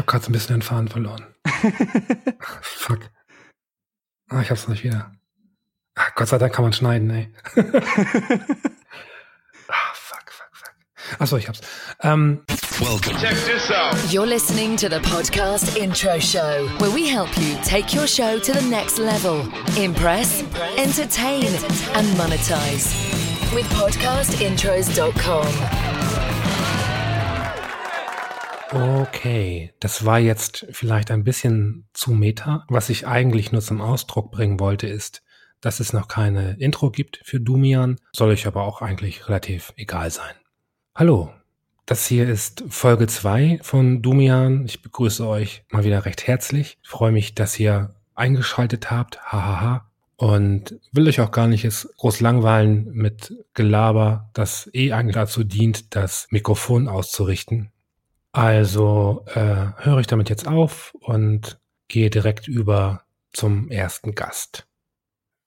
habe gerade so ein bisschen den Faden verloren. Fuck. Ah, ich hab's nicht wieder. Ach, Gott sei Dank kann man schneiden, ey. ah, fuck, fuck, fuck. Achso, ich hab's. Ähm, Welcome. Check this out. You're listening to the podcast intro show, where we help you take your show to the next level. Impress, entertain, and monetize. With podcastintros.com. Okay, das war jetzt vielleicht ein bisschen zu meta. Was ich eigentlich nur zum Ausdruck bringen wollte, ist, dass es noch keine Intro gibt für Dumian, soll euch aber auch eigentlich relativ egal sein. Hallo, das hier ist Folge 2 von Dumian. Ich begrüße euch mal wieder recht herzlich. Ich freue mich, dass ihr eingeschaltet habt. Hahaha. Und will euch auch gar nicht jetzt groß langweilen mit Gelaber, das eh eigentlich dazu dient, das Mikrofon auszurichten. Also äh, höre ich damit jetzt auf und gehe direkt über zum ersten Gast.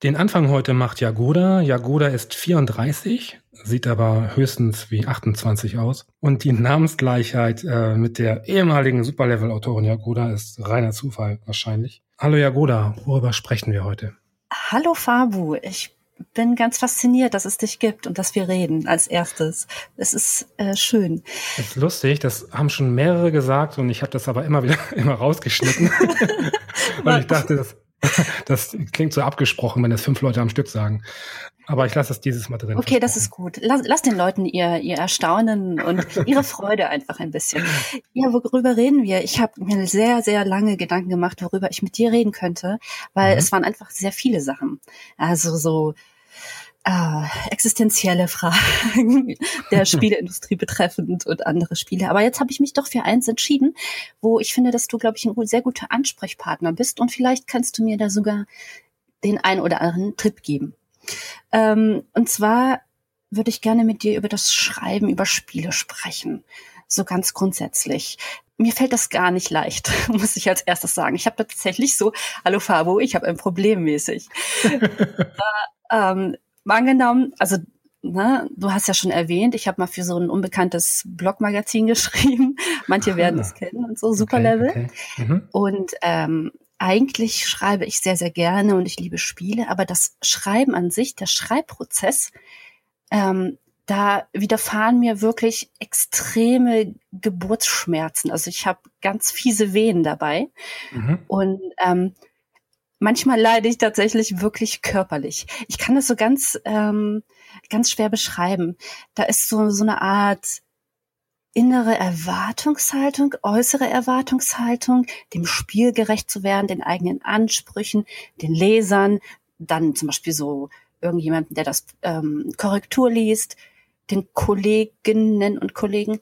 Den Anfang heute macht Jagoda. Jagoda ist 34, sieht aber höchstens wie 28 aus. Und die Namensgleichheit äh, mit der ehemaligen Superlevel-Autorin Jagoda ist reiner Zufall wahrscheinlich. Hallo Jagoda, worüber sprechen wir heute? Hallo Fabu, ich bin ganz fasziniert, dass es dich gibt und dass wir reden als erstes. Es ist äh, schön. Das ist lustig, das haben schon mehrere gesagt und ich habe das aber immer wieder immer rausgeschnitten, weil ich dachte, das, das klingt so abgesprochen, wenn das fünf Leute am Stück sagen. Aber ich lasse es dieses Mal drin. Okay, das ist gut. Lass, lass den Leuten ihr, ihr Erstaunen und ihre Freude einfach ein bisschen. Ja, worüber reden wir? Ich habe mir sehr, sehr lange Gedanken gemacht, worüber ich mit dir reden könnte, weil mhm. es waren einfach sehr viele Sachen. Also so äh, existenzielle Fragen der Spieleindustrie betreffend und andere Spiele. Aber jetzt habe ich mich doch für eins entschieden, wo ich finde, dass du, glaube ich, ein sehr guter Ansprechpartner bist und vielleicht kannst du mir da sogar den ein oder anderen Tipp geben. Ähm, und zwar würde ich gerne mit dir über das Schreiben über Spiele sprechen. So ganz grundsätzlich. Mir fällt das gar nicht leicht, muss ich als erstes sagen. Ich habe tatsächlich so, hallo Fabo, ich habe ein Problem mäßig. äh, ähm, angenommen, also ne, du hast ja schon erwähnt, ich habe mal für so ein unbekanntes Blogmagazin geschrieben. Manche werden es kennen und so, Superlevel. Okay, okay. Mhm. Und ähm, eigentlich schreibe ich sehr, sehr gerne und ich liebe Spiele, aber das Schreiben an sich, der Schreibprozess, ähm, da widerfahren mir wirklich extreme Geburtsschmerzen. Also ich habe ganz fiese Wehen dabei. Mhm. Und ähm, manchmal leide ich tatsächlich wirklich körperlich. Ich kann das so ganz, ähm, ganz schwer beschreiben. Da ist so, so eine Art innere Erwartungshaltung, äußere Erwartungshaltung, dem Spiel gerecht zu werden, den eigenen Ansprüchen, den Lesern, dann zum Beispiel so irgendjemanden, der das ähm, Korrektur liest, den Kolleginnen und Kollegen.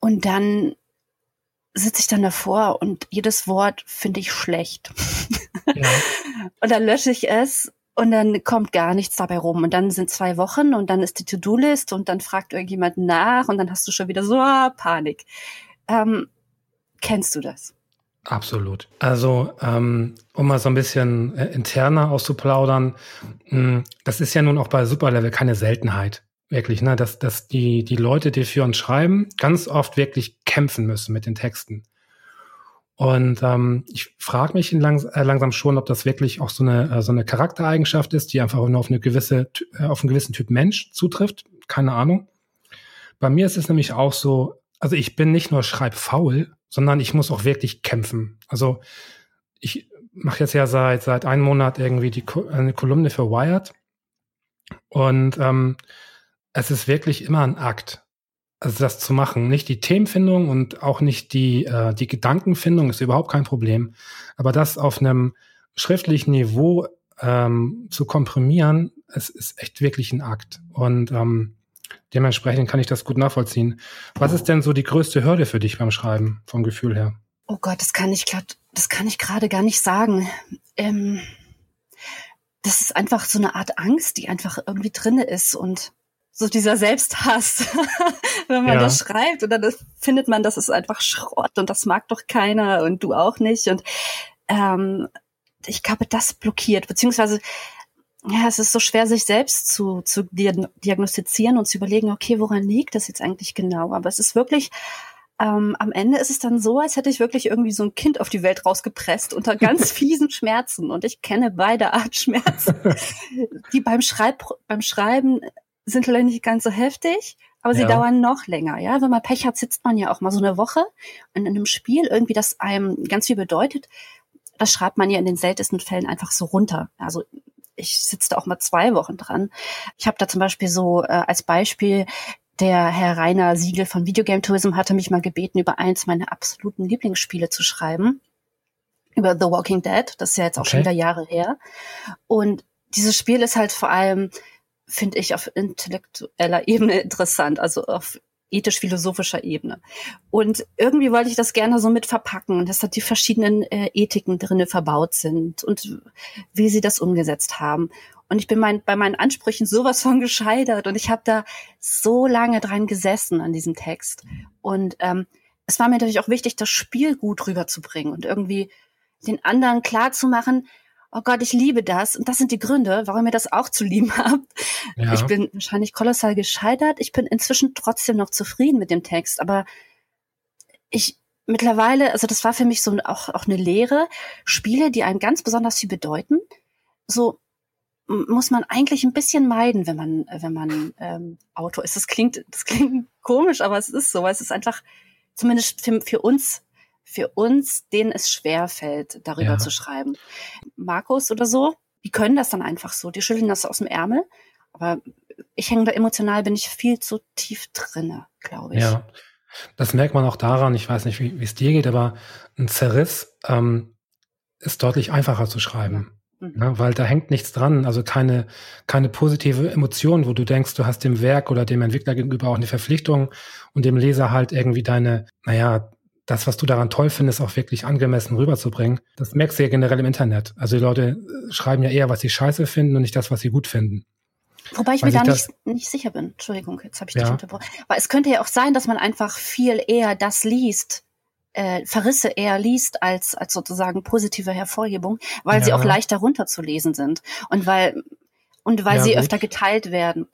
Und dann sitze ich dann davor und jedes Wort finde ich schlecht. Ja. und dann lösche ich es und dann kommt gar nichts dabei rum. Und dann sind zwei Wochen und dann ist die To-Do-List und dann fragt irgendjemand nach und dann hast du schon wieder so ah, Panik. Ähm, kennst du das? Absolut. Also, ähm, um mal so ein bisschen äh, interner auszuplaudern, mh, hm, das ist ja nun auch bei Superlevel keine Seltenheit. Wirklich, ne, dass, dass die, die Leute, die für uns schreiben, ganz oft wirklich kämpfen müssen mit den Texten. Und ähm, ich frage mich langs äh, langsam schon, ob das wirklich auch so eine, äh, so eine Charaktereigenschaft ist, die einfach nur auf eine gewisse, äh, auf einen gewissen Typ Mensch zutrifft. Keine Ahnung. Bei mir ist es nämlich auch so, also ich bin nicht nur schreibfaul, sondern ich muss auch wirklich kämpfen. Also ich mache jetzt ja seit seit einem Monat irgendwie die eine Kolumne für Wired und ähm, es ist wirklich immer ein Akt also das zu machen. Nicht die Themenfindung und auch nicht die, äh, die Gedankenfindung ist überhaupt kein Problem. Aber das auf einem schriftlichen Niveau ähm, zu komprimieren, es ist echt wirklich ein Akt. Und ähm, dementsprechend kann ich das gut nachvollziehen. Was ist denn so die größte Hürde für dich beim Schreiben, vom Gefühl her? Oh Gott, das kann ich grad, das kann ich gerade gar nicht sagen. Ähm, das ist einfach so eine Art Angst, die einfach irgendwie drinne ist und so dieser Selbsthass, wenn man ja. das schreibt und dann findet man, das ist einfach Schrott und das mag doch keiner und du auch nicht und ähm, ich glaube, das blockiert, beziehungsweise ja, es ist so schwer, sich selbst zu, zu diagnostizieren und zu überlegen, okay, woran liegt das jetzt eigentlich genau? Aber es ist wirklich ähm, am Ende ist es dann so, als hätte ich wirklich irgendwie so ein Kind auf die Welt rausgepresst unter ganz fiesen Schmerzen. Und ich kenne beide Art Schmerzen. die beim, Schreib beim Schreiben sind vielleicht nicht ganz so heftig, aber sie ja. dauern noch länger. Ja, wenn man Pech hat, sitzt man ja auch mal so eine Woche in einem Spiel irgendwie, das einem ganz viel bedeutet. Das schreibt man ja in den seltensten Fällen einfach so runter. Also ich sitze da auch mal zwei Wochen dran. Ich habe da zum Beispiel so äh, als Beispiel der Herr Rainer Siegel von Videogame Tourism hatte mich mal gebeten, über eins meiner absoluten Lieblingsspiele zu schreiben. Über The Walking Dead. Das ist ja jetzt auch okay. schon wieder Jahre her. Und dieses Spiel ist halt vor allem, finde ich, auf intellektueller Ebene interessant. Also auf ethisch-philosophischer Ebene. Und irgendwie wollte ich das gerne so mit verpacken, dass da die verschiedenen äh, Ethiken drinne verbaut sind und wie sie das umgesetzt haben. Und ich bin mein, bei meinen Ansprüchen sowas von gescheitert und ich habe da so lange dran gesessen an diesem Text. Und ähm, es war mir natürlich auch wichtig, das Spiel gut rüberzubringen und irgendwie den anderen klar zu machen, oh Gott, ich liebe das. Und das sind die Gründe, warum ihr das auch zu lieben habt. Ja. Ich bin wahrscheinlich kolossal gescheitert. Ich bin inzwischen trotzdem noch zufrieden mit dem Text. Aber ich mittlerweile, also das war für mich so auch, auch eine Lehre. Spiele, die einem ganz besonders viel bedeuten, so muss man eigentlich ein bisschen meiden, wenn man, wenn man ähm, Autor ist. Das klingt, das klingt komisch, aber es ist so. Es ist einfach, zumindest für, für uns, für uns, denen es schwer fällt, darüber ja. zu schreiben. Markus oder so, die können das dann einfach so. Die schütteln das aus dem Ärmel. Aber ich hänge da emotional, bin ich viel zu tief drinne, glaube ich. Ja, das merkt man auch daran. Ich weiß nicht, wie es dir geht, aber ein Zerriss ähm, ist deutlich einfacher zu schreiben. Mhm. Ne, weil da hängt nichts dran, also keine, keine positive Emotion, wo du denkst, du hast dem Werk oder dem Entwickler gegenüber auch eine Verpflichtung und dem Leser halt irgendwie deine, naja, das, was du daran toll findest, auch wirklich angemessen rüberzubringen. Das merkst du ja generell im Internet. Also die Leute äh, schreiben ja eher, was sie scheiße finden und nicht das, was sie gut finden. Wobei ich Weil mir da nicht, nicht sicher bin. Entschuldigung, jetzt habe ich ja. dich unterbrochen. Aber es könnte ja auch sein, dass man einfach viel eher das liest, äh, Verrisse eher liest als, als sozusagen positive Hervorhebung, weil ja. sie auch leichter runterzulesen sind und weil, und weil ja, sie gut. öfter geteilt werden.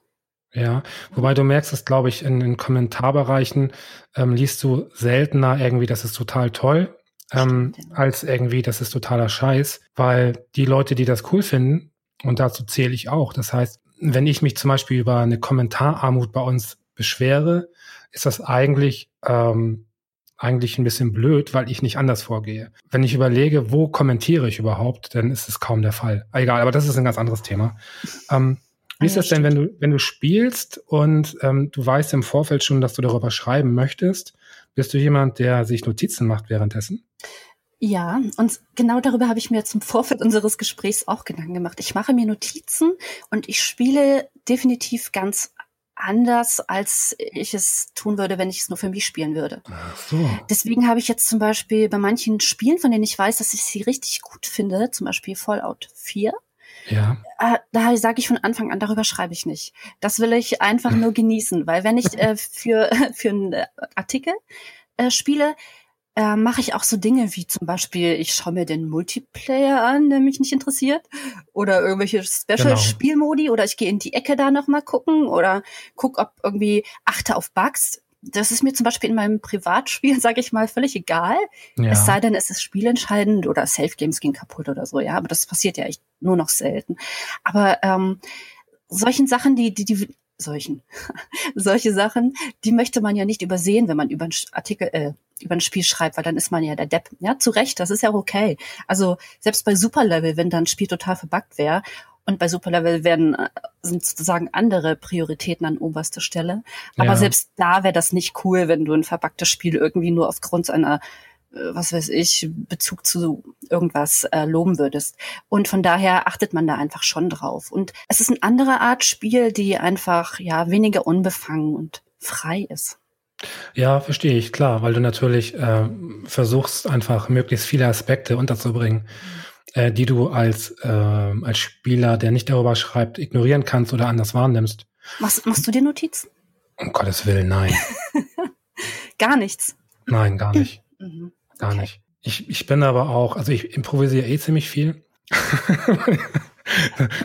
Ja, wobei du merkst es, glaube ich, in den Kommentarbereichen ähm, liest du seltener irgendwie, das ist total toll, ähm, als irgendwie, das ist totaler Scheiß, weil die Leute, die das cool finden, und dazu zähle ich auch, das heißt, wenn ich mich zum Beispiel über eine Kommentararmut bei uns beschwere, ist das eigentlich ähm, eigentlich ein bisschen blöd, weil ich nicht anders vorgehe. Wenn ich überlege, wo kommentiere ich überhaupt, dann ist es kaum der Fall. Egal, aber das ist ein ganz anderes Thema. Ähm, wie ist das denn, wenn du, wenn du spielst und ähm, du weißt im Vorfeld schon, dass du darüber schreiben möchtest? Bist du jemand, der sich Notizen macht währenddessen? Ja, und genau darüber habe ich mir zum Vorfeld unseres Gesprächs auch Gedanken gemacht. Ich mache mir Notizen und ich spiele definitiv ganz anders, als ich es tun würde, wenn ich es nur für mich spielen würde. Ach so. Deswegen habe ich jetzt zum Beispiel bei manchen Spielen, von denen ich weiß, dass ich sie richtig gut finde, zum Beispiel Fallout 4, ja. Äh, da sage ich von Anfang an, darüber schreibe ich nicht. Das will ich einfach nur genießen, weil wenn ich äh, für, für einen Artikel äh, spiele, äh, mache ich auch so Dinge wie zum Beispiel, ich schaue mir den Multiplayer an, der mich nicht interessiert, oder irgendwelche Special-Spielmodi, genau. oder ich gehe in die Ecke da nochmal gucken, oder guck, ob irgendwie achte auf Bugs. Das ist mir zum Beispiel in meinem Privatspiel, sage ich mal, völlig egal. Ja. Es sei denn, es ist spielentscheidend oder Safe Games gehen kaputt oder so, ja. Aber das passiert ja echt nur noch selten. Aber ähm, solchen Sachen, die, die, die solchen, solche Sachen, die möchte man ja nicht übersehen, wenn man über einen Artikel, äh, über ein Spiel schreibt, weil dann ist man ja der Depp. Ja, zu Recht, das ist ja okay. Also selbst bei Superlevel, wenn dann ein Spiel total verbuggt wäre und bei Superlevel werden äh, sind sozusagen andere Prioritäten an oberster Stelle. Aber ja. selbst da wäre das nicht cool, wenn du ein verbuggtes Spiel irgendwie nur aufgrund seiner äh, was weiß ich, Bezug zu irgendwas äh, loben würdest. Und von daher achtet man da einfach schon drauf. Und es ist eine andere Art Spiel, die einfach ja weniger unbefangen und frei ist. Ja, verstehe ich, klar, weil du natürlich äh, versuchst, einfach möglichst viele Aspekte unterzubringen, äh, die du als, äh, als Spieler, der nicht darüber schreibt, ignorieren kannst oder anders wahrnimmst. Machst, machst du dir Notizen? Um Gottes Willen, nein. gar nichts. Nein, gar nicht. Mhm. Gar okay. nicht. Ich, ich bin aber auch, also ich improvisiere eh ziemlich viel. okay.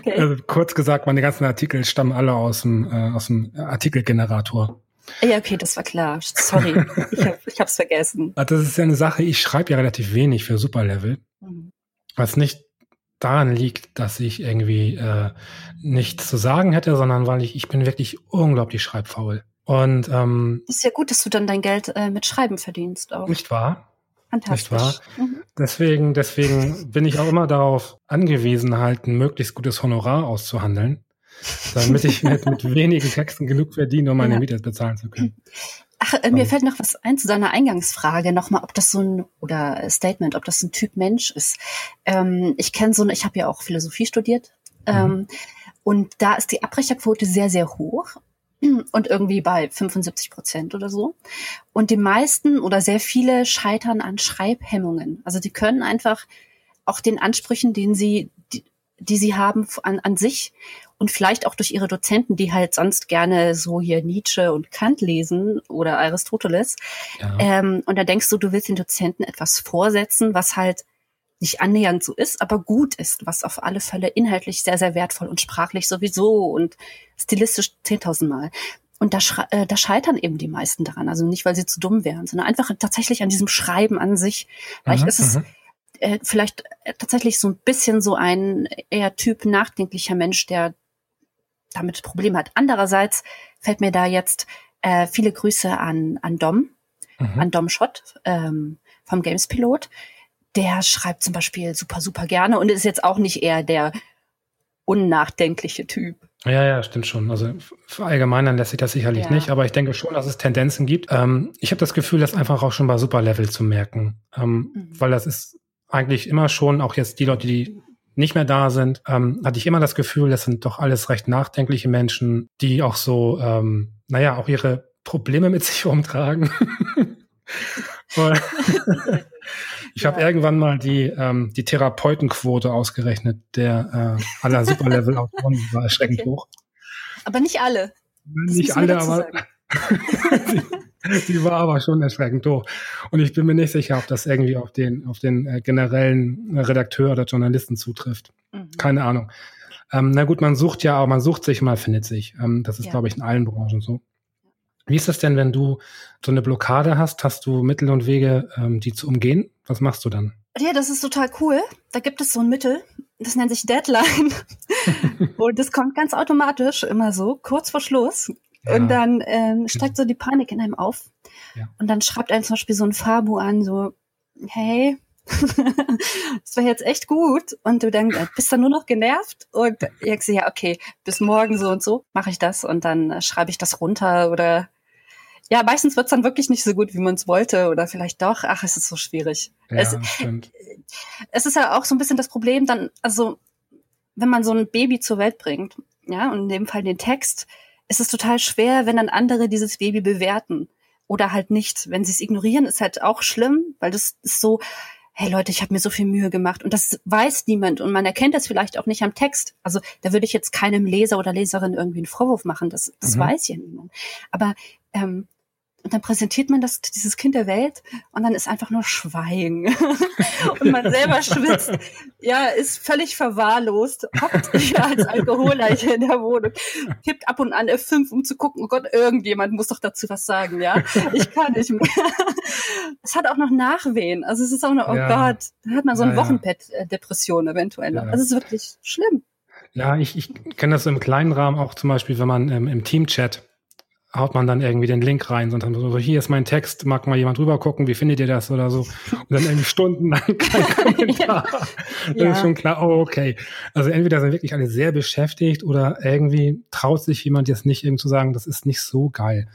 also kurz gesagt, meine ganzen Artikel stammen alle aus dem, äh, aus dem Artikelgenerator. Ja, okay, das war klar. Sorry, ich, hab, ich hab's vergessen. Ah, das ist ja eine Sache, ich schreibe ja relativ wenig für Superlevel, mhm. Was nicht daran liegt, dass ich irgendwie äh, nichts zu sagen hätte, sondern weil ich, ich bin wirklich unglaublich schreibfaul. Und ähm, ist ja gut, dass du dann dein Geld äh, mit Schreiben verdienst auch. Nicht wahr? Fantastisch. Nicht wahr? Mhm. Deswegen, deswegen bin ich auch immer darauf angewiesen, halt ein möglichst gutes Honorar auszuhandeln damit ich mit, mit wenigen Texten genug verdiene, um meine ja. Miete bezahlen zu können. Ach, äh, mir fällt noch was ein zu deiner Eingangsfrage nochmal, ob das so ein oder Statement, ob das ein Typ Mensch ist. Ähm, ich kenne so, eine, ich habe ja auch Philosophie studiert mhm. ähm, und da ist die Abbrecherquote sehr sehr hoch und irgendwie bei 75 Prozent oder so. Und die meisten oder sehr viele scheitern an Schreibhemmungen. Also die können einfach auch den Ansprüchen, den sie, die, sie haben an, an sich und vielleicht auch durch ihre Dozenten, die halt sonst gerne so hier Nietzsche und Kant lesen oder Aristoteles. Ja. Ähm, und da denkst du, du willst den Dozenten etwas vorsetzen, was halt nicht annähernd so ist, aber gut ist, was auf alle Fälle inhaltlich sehr, sehr wertvoll und sprachlich sowieso und stilistisch zehntausendmal. Und da, äh, da scheitern eben die meisten daran. Also nicht, weil sie zu dumm wären, sondern einfach tatsächlich an diesem Schreiben an sich. Vielleicht mhm, ist es mhm. Äh, vielleicht äh, tatsächlich so ein bisschen so ein eher Typ nachdenklicher Mensch, der damit Probleme hat. Andererseits fällt mir da jetzt äh, viele Grüße an, an Dom, mhm. an Dom Schott ähm, vom Games Pilot. Der schreibt zum Beispiel super, super gerne und ist jetzt auch nicht eher der unnachdenkliche Typ. Ja, ja, stimmt schon. Also allgemein lässt sich das sicherlich ja. nicht, aber ich denke schon, dass es Tendenzen gibt. Ähm, ich habe das Gefühl, das einfach auch schon bei Superlevel zu merken, ähm, mhm. weil das ist eigentlich immer schon, auch jetzt die Leute, die nicht mehr da sind, ähm, hatte ich immer das Gefühl, das sind doch alles recht nachdenkliche Menschen, die auch so, ähm, naja, auch ihre Probleme mit sich umtragen. ich habe ja. irgendwann mal die, ähm, die Therapeutenquote ausgerechnet, der äh, aller Superlevel-Autoren war erschreckend okay. hoch. Aber nicht alle. Nicht alle, aber Die war aber schon erschreckend hoch. Und ich bin mir nicht sicher, ob das irgendwie auf den, auf den äh, generellen Redakteur oder Journalisten zutrifft. Mhm. Keine Ahnung. Ähm, na gut, man sucht ja, aber man sucht sich, mal findet sich. Ähm, das ist, ja. glaube ich, in allen Branchen so. Wie ist das denn, wenn du so eine Blockade hast? Hast du Mittel und Wege, ähm, die zu umgehen? Was machst du dann? Ja, das ist total cool. Da gibt es so ein Mittel, das nennt sich Deadline. und das kommt ganz automatisch immer so, kurz vor Schluss. Und dann ähm, steigt so die Panik in einem auf. Ja. Und dann schreibt einem zum Beispiel so ein Fabu an, so, hey, das war jetzt echt gut. Und du dann bist dann nur noch genervt und ich sehe, ja, okay, bis morgen so und so mache ich das und dann äh, schreibe ich das runter oder ja, meistens wird's dann wirklich nicht so gut, wie man es wollte oder vielleicht doch, ach, es ist so schwierig. Ja, es, es ist ja auch so ein bisschen das Problem dann, also wenn man so ein Baby zur Welt bringt, ja, und in dem Fall den Text, ist es total schwer, wenn dann andere dieses Baby bewerten oder halt nicht. Wenn sie es ignorieren, ist halt auch schlimm, weil das ist so, hey Leute, ich habe mir so viel Mühe gemacht und das weiß niemand und man erkennt das vielleicht auch nicht am Text. Also da würde ich jetzt keinem Leser oder Leserin irgendwie einen Vorwurf machen, das, das mhm. weiß ja niemand. Aber ähm, und dann präsentiert man das, dieses Kind der Welt und dann ist einfach nur Schweigen. und man selber schwitzt, ja, ist völlig verwahrlost, hockt ja als Alkoholer hier in der Wohnung, kippt ab und an F5, um zu gucken, oh Gott, irgendjemand muss doch dazu was sagen, ja. Ich kann nicht mehr. es hat auch noch Nachwehen. Also es ist auch noch, oh ja. Gott, da hat man so eine ja, Wochenbett-Depression eventuell. Ja. Also es ist wirklich schlimm. Ja, ich, ich kenne das im kleinen Rahmen auch zum Beispiel, wenn man ähm, im Teamchat haut man dann irgendwie den Link rein, sondern so, hier ist mein Text, mag mal jemand drüber gucken, wie findet ihr das oder so. Und dann irgendwie stundenlang kein Kommentar. ja. Ja. ist schon klar, oh, okay. Also entweder sind wirklich alle sehr beschäftigt oder irgendwie traut sich jemand jetzt nicht eben zu sagen, das ist nicht so geil.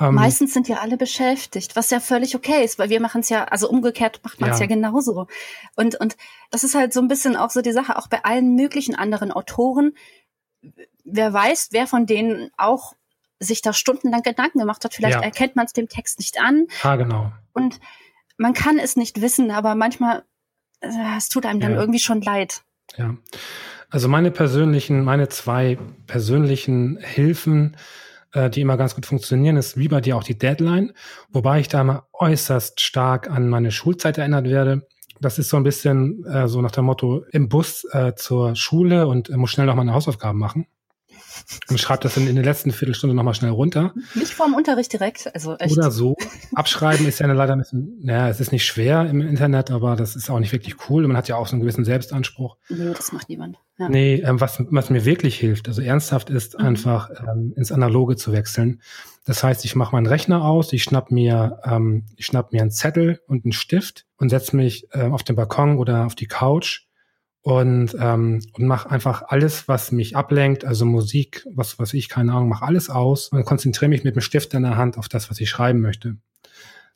Ähm, Meistens sind ja alle beschäftigt, was ja völlig okay ist, weil wir machen es ja, also umgekehrt macht man es ja. ja genauso. Und, und das ist halt so ein bisschen auch so die Sache, auch bei allen möglichen anderen Autoren. Wer weiß, wer von denen auch sich da stundenlang Gedanken gemacht hat. Vielleicht ja. erkennt man es dem Text nicht an. Ah, genau. Und man kann es nicht wissen, aber manchmal, äh, es tut einem dann ja. irgendwie schon leid. Ja. Also meine persönlichen, meine zwei persönlichen Hilfen, äh, die immer ganz gut funktionieren, ist wie bei dir auch die Deadline, wobei ich da immer äußerst stark an meine Schulzeit erinnert werde. Das ist so ein bisschen äh, so nach dem Motto im Bus äh, zur Schule und äh, muss schnell noch meine Hausaufgaben machen. Und schreibe das dann in der letzten Viertelstunde nochmal schnell runter. Nicht vorm Unterricht direkt, also echt. Oder so. Abschreiben ist ja leider ein bisschen, naja, es ist nicht schwer im Internet, aber das ist auch nicht wirklich cool. Man hat ja auch so einen gewissen Selbstanspruch. Nee, das macht niemand. Ja. Nee, ähm, was, was mir wirklich hilft, also ernsthaft ist mhm. einfach ähm, ins Analoge zu wechseln. Das heißt, ich mache meinen Rechner aus, ich schnapp mir, ähm, ich schnapp mir einen Zettel und einen Stift und setze mich äh, auf den Balkon oder auf die Couch und ähm, und mache einfach alles, was mich ablenkt, also Musik, was was ich keine Ahnung, mache alles aus und konzentriere mich mit dem Stift in der Hand auf das, was ich schreiben möchte.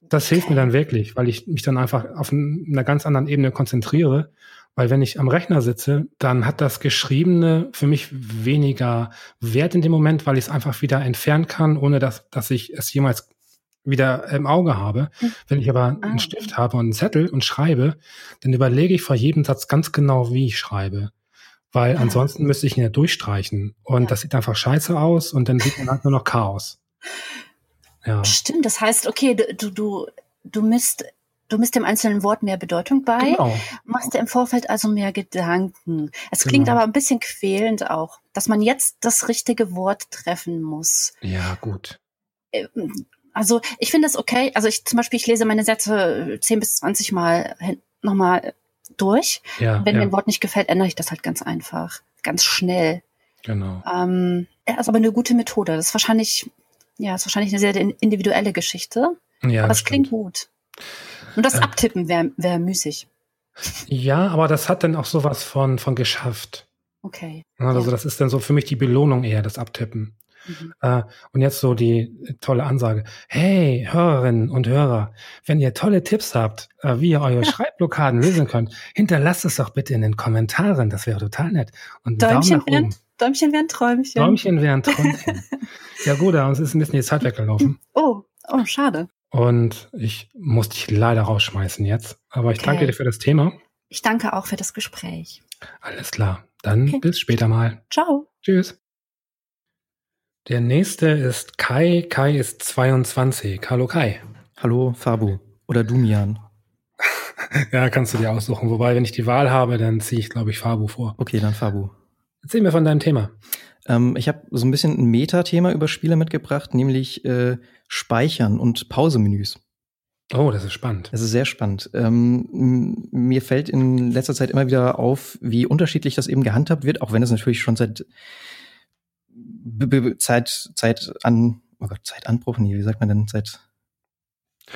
Das hilft mir dann wirklich, weil ich mich dann einfach auf einer ganz anderen Ebene konzentriere. Weil wenn ich am Rechner sitze, dann hat das Geschriebene für mich weniger Wert in dem Moment, weil ich es einfach wieder entfernen kann, ohne dass, dass ich es jemals wieder im Auge habe. Wenn ich aber einen ah. Stift habe und einen Zettel und schreibe, dann überlege ich vor jedem Satz ganz genau, wie ich schreibe. Weil ah. ansonsten müsste ich ihn ja durchstreichen. Und ja. das sieht einfach scheiße aus und dann sieht man halt nur noch Chaos. Ja. Stimmt, das heißt, okay, du, du, du misst, du misst dem einzelnen Wort mehr Bedeutung bei, genau. machst dir im Vorfeld also mehr Gedanken. Es genau. klingt aber ein bisschen quälend auch, dass man jetzt das richtige Wort treffen muss. Ja, gut. Äh, also ich finde es okay. Also ich zum Beispiel, ich lese meine Sätze 10 bis 20 Mal nochmal durch. Ja, Wenn ja. mir ein Wort nicht gefällt, ändere ich das halt ganz einfach, ganz schnell. Genau. Ähm, ja, ist aber eine gute Methode. Das ist wahrscheinlich ja, ist wahrscheinlich eine sehr individuelle Geschichte. Ja, aber es klingt gut. Und das äh, Abtippen wäre wär müßig. Ja, aber das hat dann auch sowas von, von geschafft. Okay. Also ja. das ist dann so für mich die Belohnung eher, das Abtippen. Mhm. Äh, und jetzt so die tolle Ansage. Hey, Hörerinnen und Hörer, wenn ihr tolle Tipps habt, äh, wie ihr eure Schreibblockaden lösen könnt, hinterlasst es doch bitte in den Kommentaren. Das wäre total nett. Und Däumchen oben. Däumchen wären Träumchen. Däumchen wären Träumchen. ja gut, uns ist ein bisschen die Zeit weggelaufen. Oh, oh, schade. Und ich muss dich leider rausschmeißen jetzt. Aber ich okay. danke dir für das Thema. Ich danke auch für das Gespräch. Alles klar. Dann okay. bis später mal. Ciao. Tschüss. Der nächste ist Kai. Kai ist 22. Hallo Kai. Hallo Fabu. Oder Dumian. ja, kannst du dir aussuchen. Wobei, wenn ich die Wahl habe, dann ziehe ich, glaube ich, Fabu vor. Okay, dann Fabu. Erzähl mir von deinem Thema. Ähm, ich habe so ein bisschen ein Meta-Thema über Spiele mitgebracht, nämlich äh, Speichern und Pausemenüs. Oh, das ist spannend. Das ist sehr spannend. Ähm, mir fällt in letzter Zeit immer wieder auf, wie unterschiedlich das eben gehandhabt wird, auch wenn es natürlich schon seit Zeit, Zeit an, oh Gott, Zeitanbruch, nee, wie sagt man denn, seit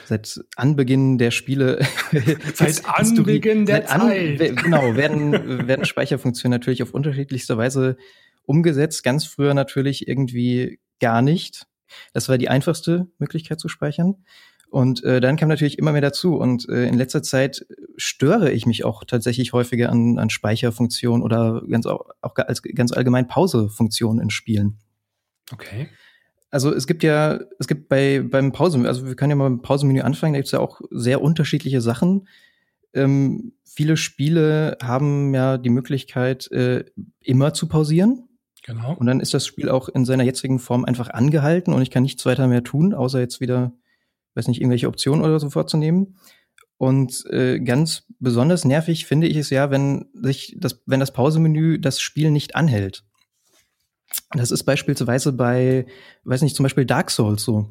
seit Anbeginn der Spiele. seit Anbeginn der seit Zeit. An, genau, werden, werden Speicherfunktionen natürlich auf unterschiedlichste Weise umgesetzt. Ganz früher natürlich irgendwie gar nicht. Das war die einfachste Möglichkeit zu speichern. Und äh, dann kam natürlich immer mehr dazu. Und äh, in letzter Zeit störe ich mich auch tatsächlich häufiger an, an Speicherfunktionen oder ganz auch, auch als ganz allgemein Pausefunktionen in Spielen. Okay. Also es gibt ja, es gibt bei beim Pause, also wir können ja mal beim Pausenmenü anfangen, da gibt es ja auch sehr unterschiedliche Sachen. Ähm, viele Spiele haben ja die Möglichkeit, äh, immer zu pausieren. Genau. Und dann ist das Spiel auch in seiner jetzigen Form einfach angehalten und ich kann nichts weiter mehr tun, außer jetzt wieder, weiß nicht, irgendwelche Optionen oder so vorzunehmen. Und äh, ganz besonders nervig finde ich es ja, wenn sich das, wenn das Pausemenü das Spiel nicht anhält. Das ist beispielsweise bei, weiß nicht, zum Beispiel Dark Souls so.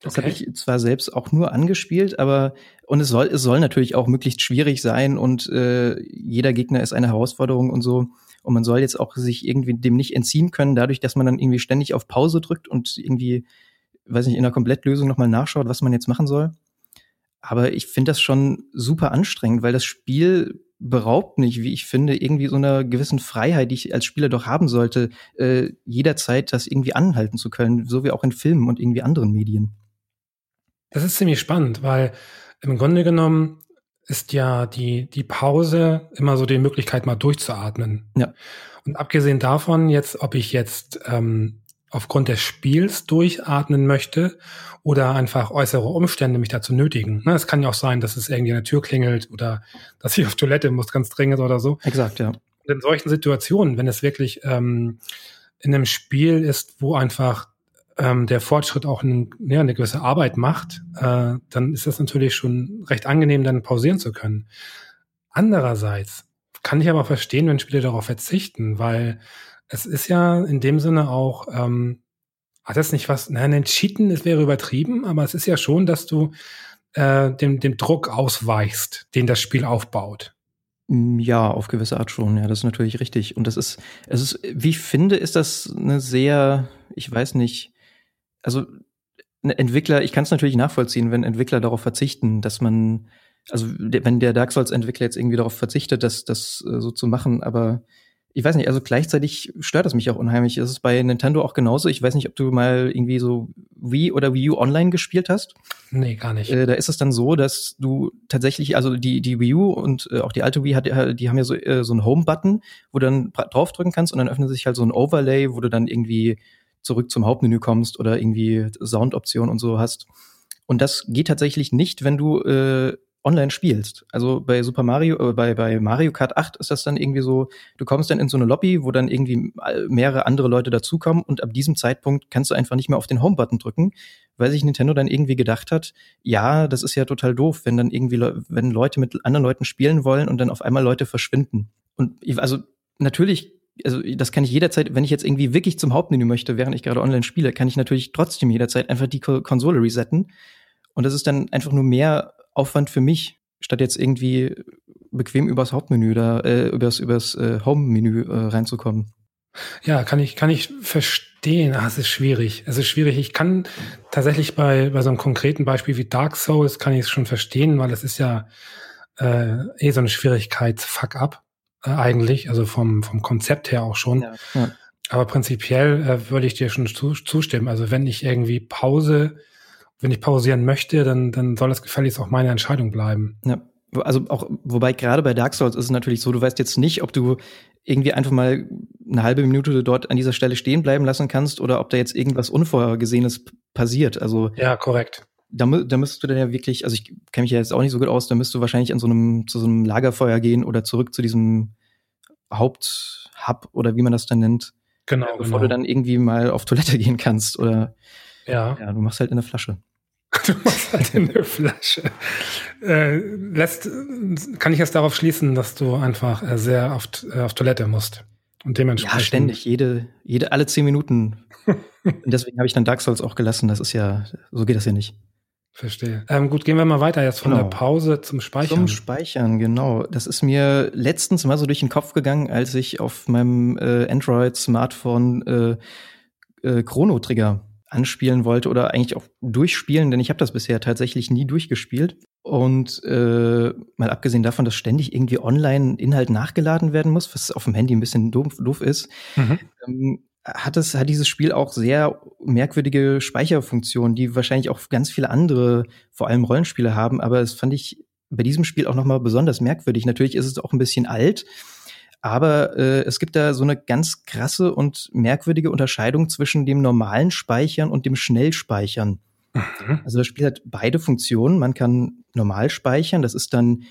Das okay. habe ich zwar selbst auch nur angespielt, aber und es soll es soll natürlich auch möglichst schwierig sein und äh, jeder Gegner ist eine Herausforderung und so und man soll jetzt auch sich irgendwie dem nicht entziehen können, dadurch, dass man dann irgendwie ständig auf Pause drückt und irgendwie, weiß nicht, in der Komplettlösung nochmal nachschaut, was man jetzt machen soll. Aber ich finde das schon super anstrengend, weil das Spiel beraubt mich, wie ich finde, irgendwie so einer gewissen Freiheit, die ich als Spieler doch haben sollte, äh, jederzeit das irgendwie anhalten zu können, so wie auch in Filmen und irgendwie anderen Medien. Das ist ziemlich spannend, weil im Grunde genommen ist ja die, die Pause immer so die Möglichkeit, mal durchzuatmen. Ja. Und abgesehen davon, jetzt, ob ich jetzt ähm, aufgrund des Spiels durchatmen möchte oder einfach äußere Umstände mich dazu nötigen. Ne, es kann ja auch sein, dass es irgendwie an der Tür klingelt oder dass ich auf Toilette muss, ganz dringend oder so. Exakt, ja. Und in solchen Situationen, wenn es wirklich ähm, in einem Spiel ist, wo einfach ähm, der Fortschritt auch ein, ja, eine gewisse Arbeit macht, äh, dann ist das natürlich schon recht angenehm, dann pausieren zu können. Andererseits kann ich aber auch verstehen, wenn Spiele darauf verzichten, weil es ist ja in dem Sinne auch, ähm, hat das nicht was, nein, Cheaten es wäre übertrieben, aber es ist ja schon, dass du äh, dem, dem Druck ausweichst, den das Spiel aufbaut. Mm, ja, auf gewisse Art schon. Ja, das ist natürlich richtig. Und das ist, es ist, wie ich finde, ist das eine sehr, ich weiß nicht, also Entwickler, ich kann es natürlich nachvollziehen, wenn Entwickler darauf verzichten, dass man, also wenn der Dark Souls Entwickler jetzt irgendwie darauf verzichtet, das, das äh, so zu machen, aber ich weiß nicht, also gleichzeitig stört es mich auch unheimlich. Ist es bei Nintendo auch genauso? Ich weiß nicht, ob du mal irgendwie so Wii oder Wii U Online gespielt hast. Nee, gar nicht. Äh, da ist es dann so, dass du tatsächlich, also die, die Wii U und äh, auch die alte Wii hat, die haben ja so, äh, so einen Home-Button, wo du dann draufdrücken kannst und dann öffnet sich halt so ein Overlay, wo du dann irgendwie zurück zum Hauptmenü kommst oder irgendwie Soundoptionen und so hast. Und das geht tatsächlich nicht, wenn du äh, online spielst. Also bei Super Mario, äh, bei, bei Mario Kart 8 ist das dann irgendwie so, du kommst dann in so eine Lobby, wo dann irgendwie mehrere andere Leute dazukommen und ab diesem Zeitpunkt kannst du einfach nicht mehr auf den Home-Button drücken, weil sich Nintendo dann irgendwie gedacht hat, ja, das ist ja total doof, wenn dann irgendwie, wenn Leute mit anderen Leuten spielen wollen und dann auf einmal Leute verschwinden. Und also natürlich also das kann ich jederzeit, wenn ich jetzt irgendwie wirklich zum Hauptmenü möchte, während ich gerade online spiele, kann ich natürlich trotzdem jederzeit einfach die Konsole resetten. Und das ist dann einfach nur mehr Aufwand für mich, statt jetzt irgendwie bequem übers Hauptmenü da, äh, übers, übers äh, Home-Menü äh, reinzukommen. Ja, kann ich, kann ich verstehen. Ah, es ist schwierig. Es ist schwierig. Ich kann tatsächlich bei, bei so einem konkreten Beispiel wie Dark Souls kann ich es schon verstehen, weil es ist ja äh, eh so eine Schwierigkeit, fuck up, äh, eigentlich, also vom, vom Konzept her auch schon. Ja, ja. Aber prinzipiell äh, würde ich dir schon zu, zustimmen. Also wenn ich irgendwie Pause wenn ich pausieren möchte, dann, dann soll das gefälligst auch meine Entscheidung bleiben. Ja. Also auch, wobei gerade bei Dark Souls ist es natürlich so, du weißt jetzt nicht, ob du irgendwie einfach mal eine halbe Minute dort an dieser Stelle stehen bleiben lassen kannst oder ob da jetzt irgendwas Unvorhergesehenes passiert. Also ja, korrekt. Da, da müsstest du dann ja wirklich, also ich kenne mich ja jetzt auch nicht so gut aus, da müsstest du wahrscheinlich an so einem zu so einem Lagerfeuer gehen oder zurück zu diesem Haupthub oder wie man das dann nennt. Genau. Bevor genau. du dann irgendwie mal auf Toilette gehen kannst oder ja. Ja, du machst halt in der Flasche. Du machst halt in der Flasche. Äh, lässt, kann ich jetzt darauf schließen, dass du einfach äh, sehr oft äh, auf Toilette musst. Und dementsprechend. Ja, ständig, jede, jede, alle zehn Minuten. Und deswegen habe ich dann Dark Souls auch gelassen. Das ist ja, so geht das ja nicht. Verstehe. Ähm, gut, gehen wir mal weiter jetzt von genau. der Pause zum Speichern. Zum Speichern, genau. Das ist mir letztens mal so durch den Kopf gegangen, als ich auf meinem äh, Android-Smartphone äh, äh, Chrono Trigger anspielen wollte oder eigentlich auch durchspielen, denn ich habe das bisher tatsächlich nie durchgespielt. Und äh, mal abgesehen davon, dass ständig irgendwie online Inhalt nachgeladen werden muss, was auf dem Handy ein bisschen doof, doof ist, mhm. ähm, hat es hat dieses Spiel auch sehr merkwürdige Speicherfunktionen, die wahrscheinlich auch ganz viele andere, vor allem Rollenspiele haben. Aber das fand ich bei diesem Spiel auch noch mal besonders merkwürdig. Natürlich ist es auch ein bisschen alt aber äh, es gibt da so eine ganz krasse und merkwürdige Unterscheidung zwischen dem normalen Speichern und dem Schnellspeichern. Mhm. Also das Spiel hat beide Funktionen. Man kann normal speichern, das ist dann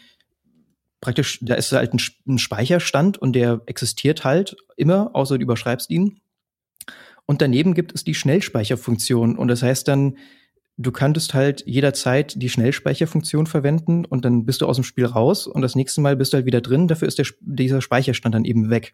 praktisch, da ist halt ein, ein Speicherstand und der existiert halt immer, außer du überschreibst ihn. Und daneben gibt es die Schnellspeicherfunktion und das heißt dann, du könntest halt jederzeit die Schnellspeicherfunktion verwenden und dann bist du aus dem Spiel raus und das nächste Mal bist du halt wieder drin, dafür ist der, dieser Speicherstand dann eben weg.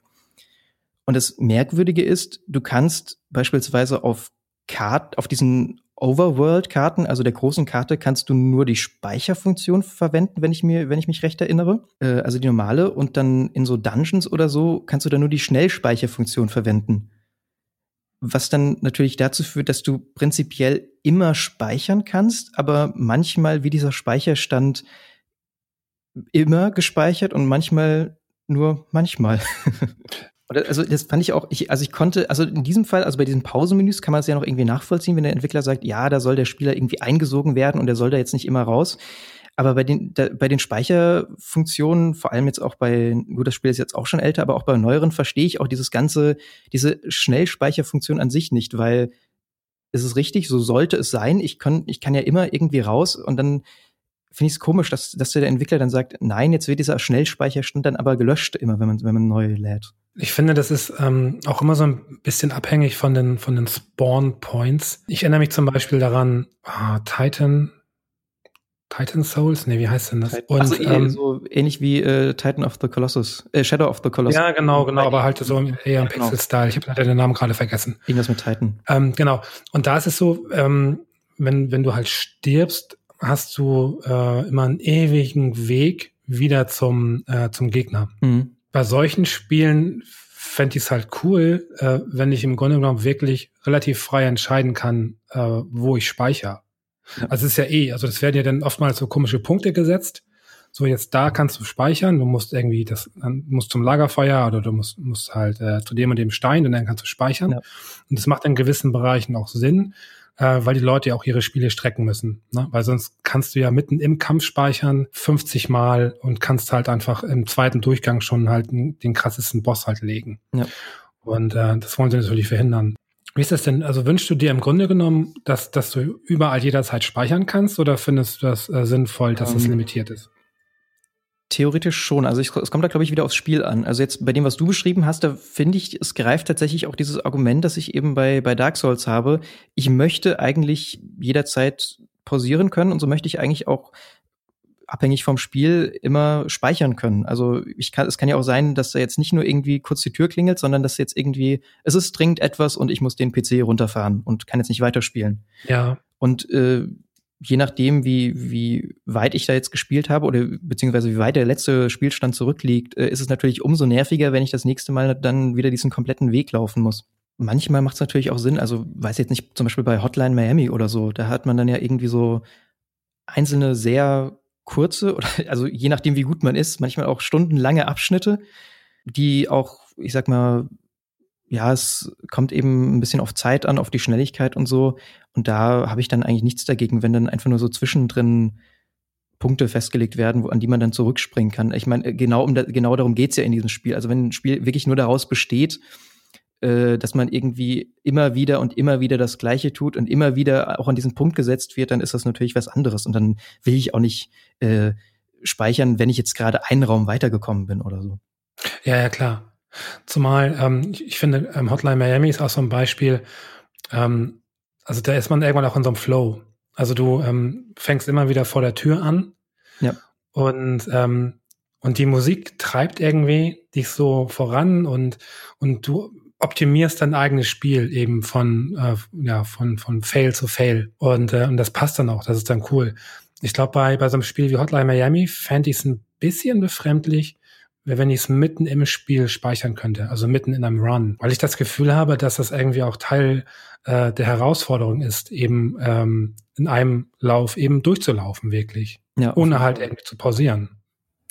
Und das Merkwürdige ist, du kannst beispielsweise auf Kart, auf diesen Overworld-Karten, also der großen Karte, kannst du nur die Speicherfunktion verwenden, wenn ich mir, wenn ich mich recht erinnere. Äh, also die normale. Und dann in so Dungeons oder so kannst du dann nur die Schnellspeicherfunktion verwenden was dann natürlich dazu führt, dass du prinzipiell immer speichern kannst, aber manchmal wie dieser Speicherstand immer gespeichert und manchmal nur manchmal. also das fand ich auch, ich, also ich konnte, also in diesem Fall, also bei diesen Pausenmenüs kann man es ja noch irgendwie nachvollziehen, wenn der Entwickler sagt, ja, da soll der Spieler irgendwie eingesogen werden und der soll da jetzt nicht immer raus. Aber bei den, da, bei den Speicherfunktionen, vor allem jetzt auch bei, gut, das Spiel ist jetzt auch schon älter, aber auch bei neueren verstehe ich auch dieses ganze, diese Schnellspeicherfunktion an sich nicht, weil es ist richtig, so sollte es sein. Ich kann, ich kann ja immer irgendwie raus und dann finde ich es komisch, dass, dass der Entwickler dann sagt, nein, jetzt wird dieser Schnellspeicherstand dann aber gelöscht immer, wenn man, wenn man neu lädt. Ich finde, das ist ähm, auch immer so ein bisschen abhängig von den, von den Spawn Points. Ich erinnere mich zum Beispiel daran, ah, Titan, Titan Souls? Nee, wie heißt denn das? Und, also, ähm, so ähnlich wie äh, Titan of the Colossus, äh, Shadow of the Colossus. Ja, genau, genau, aber halt so eher im genau. Pixel-Style. Ich habe leider den Namen gerade vergessen. Irgendwas mit Titan. Ähm, genau. Und da ist es so, ähm, wenn, wenn du halt stirbst, hast du äh, immer einen ewigen Weg wieder zum, äh, zum Gegner. Mhm. Bei solchen Spielen fände ich es halt cool, äh, wenn ich im Grunde genommen wirklich relativ frei entscheiden kann, äh, wo ich speichere. Also es ist ja eh, also das werden ja dann oftmals so komische Punkte gesetzt. So, jetzt da kannst du speichern, du musst irgendwie das, dann musst zum Lagerfeuer oder du musst, musst halt äh, zu dem und dem Stein und dann kannst du speichern. Ja. Und das macht in gewissen Bereichen auch Sinn, äh, weil die Leute ja auch ihre Spiele strecken müssen. Ne? Weil sonst kannst du ja mitten im Kampf speichern, 50 Mal und kannst halt einfach im zweiten Durchgang schon halt den krassesten Boss halt legen. Ja. Und äh, das wollen sie natürlich verhindern. Wie ist das denn? Also wünschst du dir im Grunde genommen, dass, dass du überall jederzeit speichern kannst oder findest du das äh, sinnvoll, dass es ähm, limitiert ist? Theoretisch schon. Also ich, es kommt da, glaube ich, wieder aufs Spiel an. Also jetzt bei dem, was du beschrieben hast, da finde ich, es greift tatsächlich auch dieses Argument, das ich eben bei, bei Dark Souls habe. Ich möchte eigentlich jederzeit pausieren können und so möchte ich eigentlich auch abhängig vom Spiel immer speichern können. Also ich kann, es kann ja auch sein, dass da jetzt nicht nur irgendwie kurz die Tür klingelt, sondern dass jetzt irgendwie, es ist dringend etwas und ich muss den PC runterfahren und kann jetzt nicht weiterspielen. Ja. Und äh, je nachdem, wie, wie weit ich da jetzt gespielt habe oder beziehungsweise wie weit der letzte Spielstand zurückliegt, äh, ist es natürlich umso nerviger, wenn ich das nächste Mal dann wieder diesen kompletten Weg laufen muss. Manchmal macht es natürlich auch Sinn, also weiß jetzt nicht, zum Beispiel bei Hotline Miami oder so, da hat man dann ja irgendwie so einzelne sehr kurze oder also je nachdem, wie gut man ist, manchmal auch stundenlange Abschnitte, die auch, ich sag mal, ja, es kommt eben ein bisschen auf Zeit an, auf die Schnelligkeit und so. Und da habe ich dann eigentlich nichts dagegen, wenn dann einfach nur so zwischendrin Punkte festgelegt werden, wo, an die man dann zurückspringen kann. Ich meine, genau, um da, genau darum geht's ja in diesem Spiel. Also wenn ein Spiel wirklich nur daraus besteht, äh, dass man irgendwie immer wieder und immer wieder das Gleiche tut und immer wieder auch an diesen Punkt gesetzt wird, dann ist das natürlich was anderes. Und dann will ich auch nicht äh, speichern, wenn ich jetzt gerade einen Raum weitergekommen bin oder so. Ja, ja, klar. Zumal ähm, ich, ich finde, ähm, Hotline Miami ist auch so ein Beispiel. Ähm, also da ist man irgendwann auch in so einem Flow. Also du ähm, fängst immer wieder vor der Tür an. Ja. Und ähm, und die Musik treibt irgendwie dich so voran und und du optimierst dein eigenes Spiel eben von, äh, ja, von, von Fail zu Fail. Und, äh, und das passt dann auch, das ist dann cool. Ich glaube, bei, bei so einem Spiel wie Hotline Miami fände ich es ein bisschen befremdlich, wenn ich es mitten im Spiel speichern könnte, also mitten in einem Run, weil ich das Gefühl habe, dass das irgendwie auch Teil äh, der Herausforderung ist, eben ähm, in einem Lauf eben durchzulaufen, wirklich, ja, ohne halt irgendwie zu pausieren.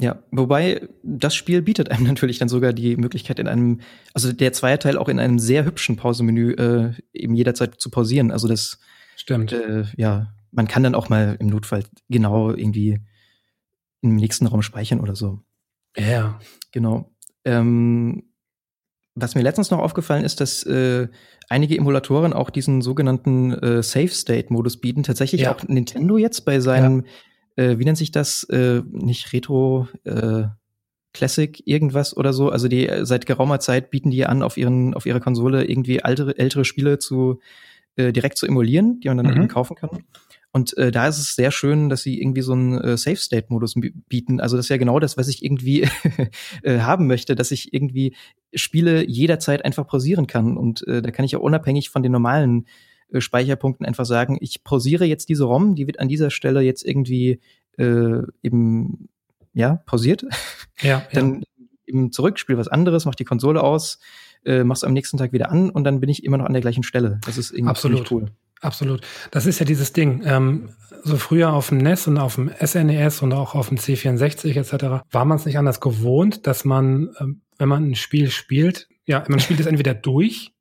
Ja, wobei das Spiel bietet einem natürlich dann sogar die Möglichkeit in einem, also der Zweierteil auch in einem sehr hübschen Pausemenü äh, eben jederzeit zu pausieren. Also das stimmt. Äh, ja, man kann dann auch mal im Notfall genau irgendwie im nächsten Raum speichern oder so. Ja, genau. Ähm, was mir letztens noch aufgefallen ist, dass äh, einige Emulatoren auch diesen sogenannten äh, Safe State Modus bieten. Tatsächlich ja. auch Nintendo jetzt bei seinem ja äh, wie nennt sich das? Äh, nicht Retro, äh, Classic irgendwas oder so. Also die äh, seit geraumer Zeit bieten die an, auf ihren, auf ihrer Konsole irgendwie ältere, ältere Spiele zu äh, direkt zu emulieren, die man dann mhm. eben kaufen kann. Und äh, da ist es sehr schön, dass sie irgendwie so einen äh, Safe State Modus bieten. Also das ist ja genau das, was ich irgendwie äh, haben möchte, dass ich irgendwie Spiele jederzeit einfach pausieren kann. Und äh, da kann ich auch unabhängig von den normalen äh, Speicherpunkten einfach sagen, ich pausiere jetzt diese ROM, die wird an dieser Stelle jetzt irgendwie äh, eben ja pausiert. Ja. dann ja. eben zurück, spiele was anderes, mach die Konsole aus, äh, mach's am nächsten Tag wieder an und dann bin ich immer noch an der gleichen Stelle. Das ist irgendwie Absolut. cool. Absolut. Das ist ja dieses Ding. Ähm, so früher auf dem NES und auf dem SNES e und auch auf dem C64 etc. war man es nicht anders gewohnt, dass man, ähm, wenn man ein Spiel spielt, ja, man spielt es entweder durch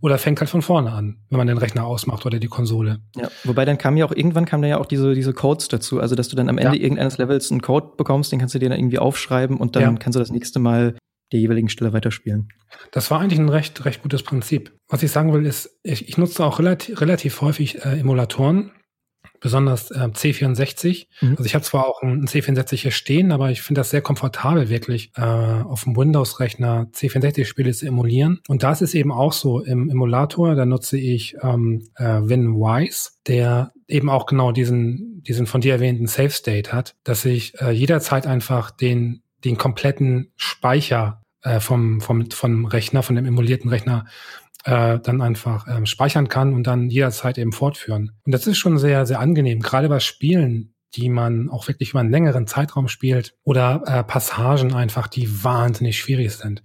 oder fängt halt von vorne an, wenn man den Rechner ausmacht oder die Konsole. Ja, wobei dann kam ja auch, irgendwann kam da ja auch diese, diese Codes dazu, also dass du dann am Ende ja. irgendeines Levels einen Code bekommst, den kannst du dir dann irgendwie aufschreiben und dann ja. kannst du das nächste Mal der jeweiligen Stelle weiterspielen. Das war eigentlich ein recht, recht gutes Prinzip. Was ich sagen will, ist, ich, ich nutze auch relativ, relativ häufig äh, Emulatoren, besonders äh, C64. Mhm. Also ich habe zwar auch ein C64 hier stehen, aber ich finde das sehr komfortabel, wirklich äh, auf dem Windows-Rechner C64-Spiele zu emulieren. Und das ist eben auch so im Emulator, da nutze ich ähm, äh, WinWise, der eben auch genau diesen, diesen von dir erwähnten Safe State hat, dass ich äh, jederzeit einfach den, den kompletten Speicher äh, vom, vom, vom Rechner, von dem emulierten Rechner äh, dann einfach ähm, speichern kann und dann jederzeit eben fortführen. Und das ist schon sehr, sehr angenehm, gerade bei Spielen, die man auch wirklich über einen längeren Zeitraum spielt oder äh, Passagen einfach, die wahnsinnig schwierig sind.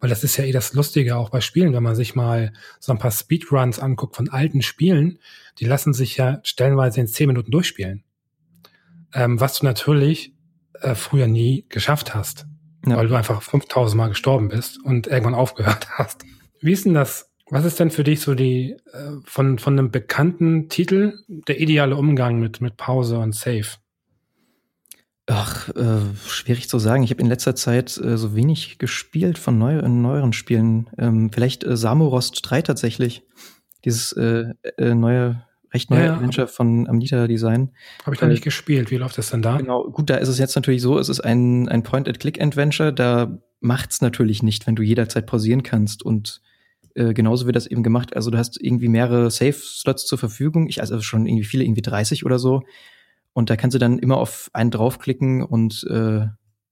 Weil das ist ja eh das Lustige auch bei Spielen, wenn man sich mal so ein paar Speedruns anguckt von alten Spielen, die lassen sich ja stellenweise in zehn Minuten durchspielen. Ähm, was du natürlich äh, früher nie geschafft hast, ja. weil du einfach 5000 Mal gestorben bist und irgendwann aufgehört hast. Wie ist denn das was ist denn für dich so die äh, von, von einem bekannten Titel der ideale Umgang mit, mit Pause und Save? Ach, äh, schwierig zu sagen. Ich habe in letzter Zeit äh, so wenig gespielt von neu, in neueren Spielen. Ähm, vielleicht äh, Samorost 3 tatsächlich. Dieses äh, äh, neue, recht neue ja, Adventure von Amnita Design. Habe ich noch nicht gespielt. Wie läuft das denn da? Genau, gut, da ist es jetzt natürlich so, es ist ein, ein Point-and-Click-Adventure. Da macht's natürlich nicht, wenn du jederzeit pausieren kannst und äh, genauso wird das eben gemacht. Also du hast irgendwie mehrere Safe-Slots zur Verfügung. Ich also schon irgendwie viele, irgendwie 30 oder so. Und da kannst du dann immer auf einen draufklicken und äh,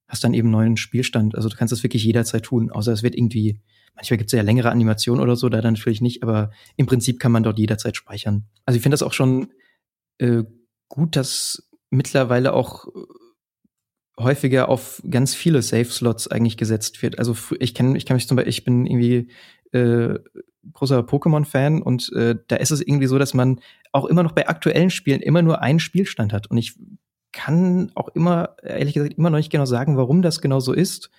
hast dann eben neuen Spielstand. Also du kannst das wirklich jederzeit tun, außer es wird irgendwie, manchmal gibt es ja längere Animationen oder so, da dann natürlich nicht, aber im Prinzip kann man dort jederzeit speichern. Also ich finde das auch schon äh, gut, dass mittlerweile auch häufiger auf ganz viele Safe-Slots eigentlich gesetzt wird. Also ich kann, ich kann mich zum Beispiel, ich bin irgendwie äh, großer Pokémon-Fan und äh, da ist es irgendwie so, dass man auch immer noch bei aktuellen Spielen immer nur einen Spielstand hat. Und ich kann auch immer, ehrlich gesagt, immer noch nicht genau sagen, warum das genau so ist.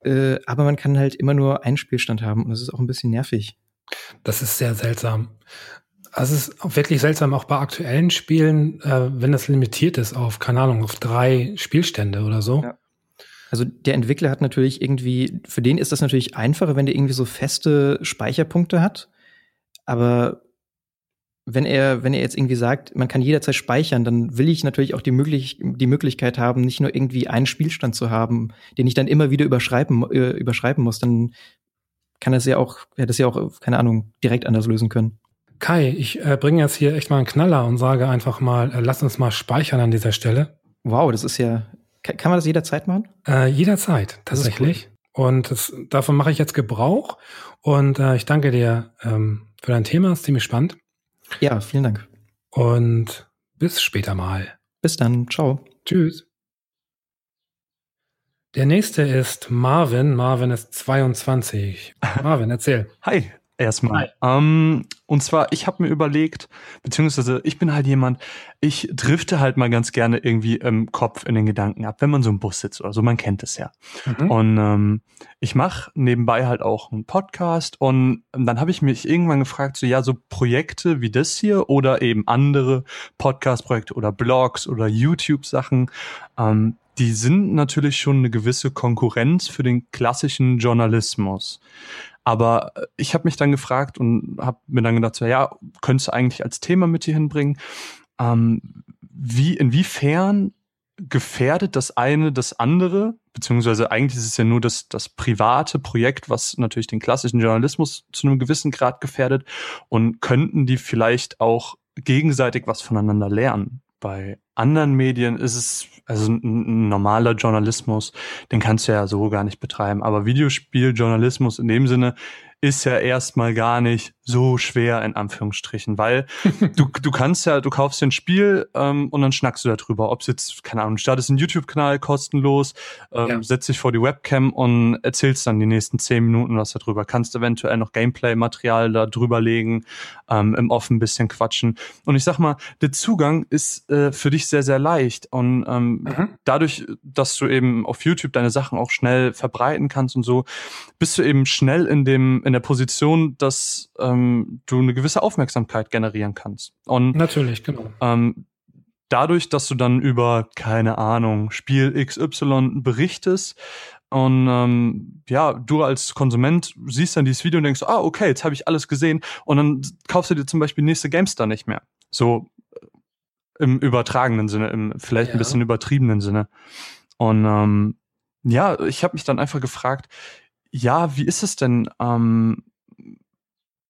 Äh, aber man kann halt immer nur einen Spielstand haben und das ist auch ein bisschen nervig. Das ist sehr seltsam. Also es ist wirklich seltsam, auch bei aktuellen Spielen, äh, wenn das limitiert ist auf, keine Ahnung, auf drei Spielstände oder so. Ja. Also der Entwickler hat natürlich irgendwie, für den ist das natürlich einfacher, wenn der irgendwie so feste Speicherpunkte hat. Aber wenn er, wenn er jetzt irgendwie sagt, man kann jederzeit speichern, dann will ich natürlich auch die, möglich die Möglichkeit haben, nicht nur irgendwie einen Spielstand zu haben, den ich dann immer wieder überschreiben, äh, überschreiben muss. Dann kann das ja auch, hätte das ja auch, keine Ahnung, direkt anders lösen können. Kai, ich äh, bringe jetzt hier echt mal einen Knaller und sage einfach mal, äh, lass uns mal speichern an dieser Stelle. Wow, das ist ja kann man das jederzeit machen? Äh, jederzeit, tatsächlich. Cool. Und das, davon mache ich jetzt Gebrauch. Und äh, ich danke dir ähm, für dein Thema, ist ziemlich spannend. Ja, vielen Dank. Und bis später mal. Bis dann, ciao. Tschüss. Der nächste ist Marvin. Marvin ist 22. Marvin, erzähl. Hi, erstmal. Ähm, und zwar, ich habe mir überlegt, beziehungsweise ich bin halt jemand, ich drifte halt mal ganz gerne irgendwie im Kopf in den Gedanken ab, wenn man so im Bus sitzt oder so, man kennt es ja. Mhm. Und ähm, ich mache nebenbei halt auch einen Podcast und dann habe ich mich irgendwann gefragt, so ja, so Projekte wie das hier oder eben andere Podcast-Projekte oder Blogs oder YouTube-Sachen, ähm, die sind natürlich schon eine gewisse Konkurrenz für den klassischen Journalismus. Aber äh, ich habe mich dann gefragt und habe mir dann gedacht, so, ja, könntest du eigentlich als Thema mit hier hinbringen? Ähm, wie, inwiefern gefährdet das eine das andere? Beziehungsweise eigentlich ist es ja nur das, das private Projekt, was natürlich den klassischen Journalismus zu einem gewissen Grad gefährdet. Und könnten die vielleicht auch gegenseitig was voneinander lernen? Bei anderen Medien ist es, also ein normaler Journalismus, den kannst du ja so gar nicht betreiben. Aber Videospieljournalismus in dem Sinne ist ja erstmal gar nicht so schwer in Anführungsstrichen, weil du, du kannst ja, du kaufst dir ein Spiel ähm, und dann schnackst du darüber, ob es jetzt, keine Ahnung, startest einen YouTube-Kanal kostenlos, ähm, ja. setzt dich vor die Webcam und erzählst dann die nächsten zehn Minuten was darüber. Kannst eventuell noch Gameplay-Material da drüber legen, ähm, im Offen ein bisschen quatschen. Und ich sag mal, der Zugang ist äh, für dich sehr, sehr leicht. Und ähm, mhm. dadurch, dass du eben auf YouTube deine Sachen auch schnell verbreiten kannst und so, bist du eben schnell in dem, in der Position, dass ähm, du eine gewisse Aufmerksamkeit generieren kannst. Und natürlich, genau. Ähm, dadurch, dass du dann über, keine Ahnung, Spiel XY berichtest, und ähm, ja, du als Konsument siehst dann dieses Video und denkst, ah, okay, jetzt habe ich alles gesehen. Und dann kaufst du dir zum Beispiel nächste GameStar nicht mehr. So im übertragenen Sinne, im vielleicht ja. ein bisschen übertriebenen Sinne. Und ähm, ja, ich habe mich dann einfach gefragt, ja, wie ist es denn? Ähm,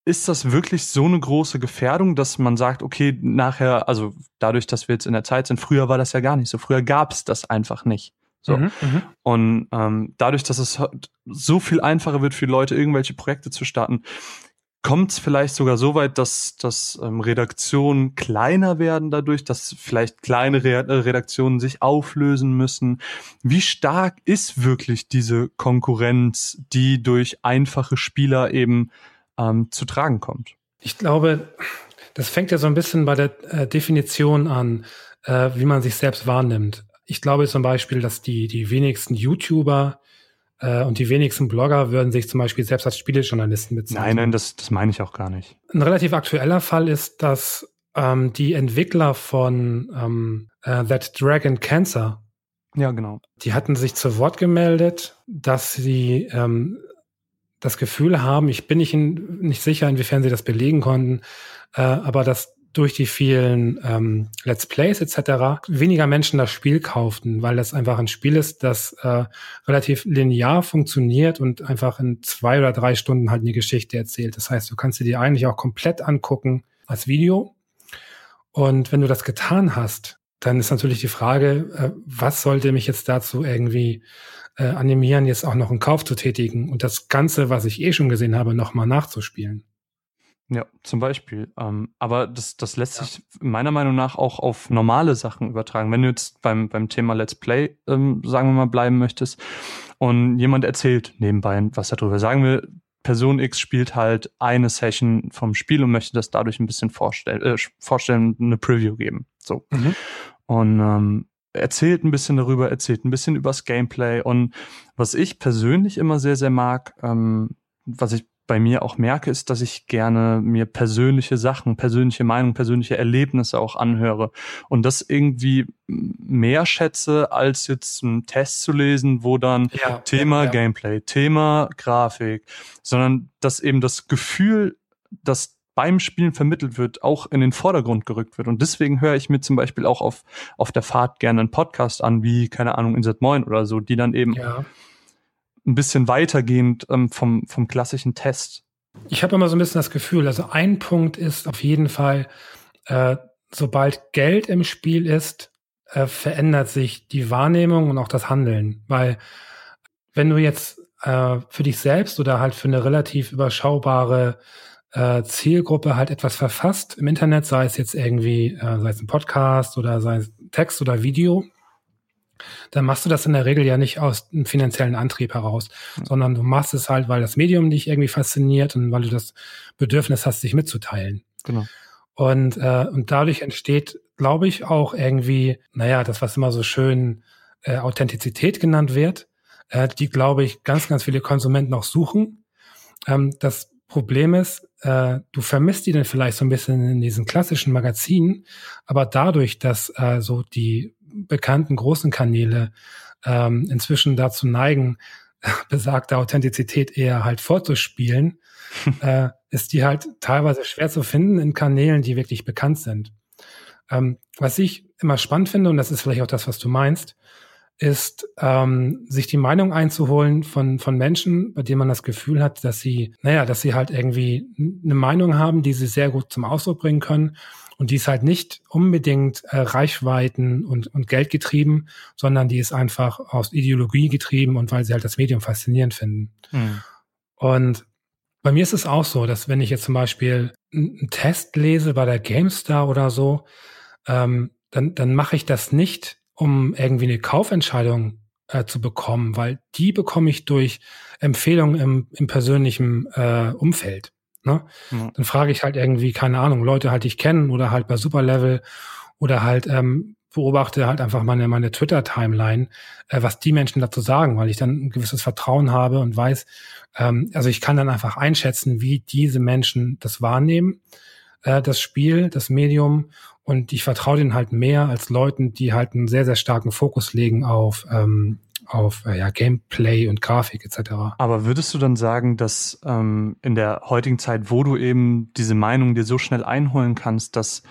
ist das wirklich so eine große Gefährdung, dass man sagt, okay, nachher, also dadurch, dass wir jetzt in der Zeit sind, früher war das ja gar nicht so, früher gab es das einfach nicht. So. Mhm, mhm, und ähm, dadurch, dass es so viel einfacher wird für Leute, irgendwelche Projekte zu starten, kommt es vielleicht sogar so weit, dass, dass ähm, Redaktionen kleiner werden dadurch, dass vielleicht kleine äh, Redaktionen sich auflösen müssen. Wie stark ist wirklich diese Konkurrenz, die durch einfache Spieler eben ähm, zu tragen kommt? Ich glaube, das fängt ja so ein bisschen bei der äh, Definition an, äh, wie man sich selbst wahrnimmt. Ich glaube zum Beispiel, dass die, die wenigsten YouTuber und die wenigsten Blogger würden sich zum Beispiel selbst als Spielejournalisten bezeichnen. Nein, nein, das, das meine ich auch gar nicht. Ein relativ aktueller Fall ist, dass ähm, die Entwickler von ähm, äh, That Dragon Cancer ja, genau. Die hatten sich zu Wort gemeldet, dass sie ähm, das Gefühl haben, ich bin nicht, in, nicht sicher, inwiefern sie das belegen konnten, äh, aber dass durch die vielen ähm, Let's Plays etc. weniger Menschen das Spiel kauften, weil das einfach ein Spiel ist, das äh, relativ linear funktioniert und einfach in zwei oder drei Stunden halt eine Geschichte erzählt. Das heißt, du kannst sie dir eigentlich auch komplett angucken als Video. Und wenn du das getan hast, dann ist natürlich die Frage, äh, was sollte mich jetzt dazu irgendwie äh, animieren, jetzt auch noch einen Kauf zu tätigen und das Ganze, was ich eh schon gesehen habe, nochmal nachzuspielen. Ja, zum Beispiel. Ähm, aber das, das lässt ja. sich meiner Meinung nach auch auf normale Sachen übertragen. Wenn du jetzt beim, beim Thema Let's Play, ähm, sagen wir mal, bleiben möchtest und jemand erzählt nebenbei was darüber, sagen wir, Person X spielt halt eine Session vom Spiel und möchte das dadurch ein bisschen vorstellen, äh, vorstellen eine Preview geben. So. Mhm. Und ähm, erzählt ein bisschen darüber, erzählt ein bisschen übers Gameplay. Und was ich persönlich immer sehr, sehr mag, ähm, was ich bei mir auch merke, ist, dass ich gerne mir persönliche Sachen, persönliche Meinungen, persönliche Erlebnisse auch anhöre und das irgendwie mehr schätze, als jetzt einen Test zu lesen, wo dann ja, Thema ja. Gameplay, Thema Grafik, sondern dass eben das Gefühl, dass beim Spielen vermittelt wird, auch in den Vordergrund gerückt wird. Und deswegen höre ich mir zum Beispiel auch auf, auf der Fahrt gerne einen Podcast an, wie, keine Ahnung, Insert Moin oder so, die dann eben ja. Ein bisschen weitergehend ähm, vom, vom klassischen Test. Ich habe immer so ein bisschen das Gefühl, also ein Punkt ist auf jeden Fall, äh, sobald Geld im Spiel ist, äh, verändert sich die Wahrnehmung und auch das Handeln. Weil wenn du jetzt äh, für dich selbst oder halt für eine relativ überschaubare äh, Zielgruppe halt etwas verfasst im Internet, sei es jetzt irgendwie, äh, sei es ein Podcast oder sei es Text oder Video, dann machst du das in der Regel ja nicht aus einem finanziellen Antrieb heraus, mhm. sondern du machst es halt, weil das Medium dich irgendwie fasziniert und weil du das Bedürfnis hast, dich mitzuteilen. Genau. Und, äh, und dadurch entsteht, glaube ich, auch irgendwie, naja, das, was immer so schön äh, Authentizität genannt wird, äh, die, glaube ich, ganz, ganz viele Konsumenten auch suchen. Ähm, das Problem ist, äh, du vermisst die dann vielleicht so ein bisschen in diesen klassischen Magazinen, aber dadurch, dass äh, so die bekannten großen Kanäle ähm, inzwischen dazu neigen, besagte Authentizität eher halt vorzuspielen, äh, ist die halt teilweise schwer zu finden in Kanälen, die wirklich bekannt sind. Ähm, was ich immer spannend finde, und das ist vielleicht auch das, was du meinst, ist, ähm, sich die Meinung einzuholen von, von Menschen, bei denen man das Gefühl hat, dass sie, naja, dass sie halt irgendwie eine Meinung haben, die sie sehr gut zum Ausdruck bringen können. Und die ist halt nicht unbedingt äh, Reichweiten und, und Geld getrieben, sondern die ist einfach aus Ideologie getrieben und weil sie halt das Medium faszinierend finden. Mhm. Und bei mir ist es auch so, dass wenn ich jetzt zum Beispiel einen Test lese bei der GameStar oder so, ähm, dann, dann mache ich das nicht um irgendwie eine Kaufentscheidung äh, zu bekommen, weil die bekomme ich durch Empfehlungen im, im persönlichen äh, Umfeld. Ne? Ja. Dann frage ich halt irgendwie, keine Ahnung, Leute halt ich kennen oder halt bei Superlevel oder halt ähm, beobachte halt einfach meine, meine Twitter-Timeline, äh, was die Menschen dazu sagen, weil ich dann ein gewisses Vertrauen habe und weiß, ähm, also ich kann dann einfach einschätzen, wie diese Menschen das wahrnehmen, äh, das Spiel, das Medium und ich vertraue denen halt mehr als Leuten, die halt einen sehr, sehr starken Fokus legen auf, ähm, auf äh, ja, Gameplay und Grafik etc. Aber würdest du dann sagen, dass ähm, in der heutigen Zeit, wo du eben diese Meinung dir so schnell einholen kannst, dass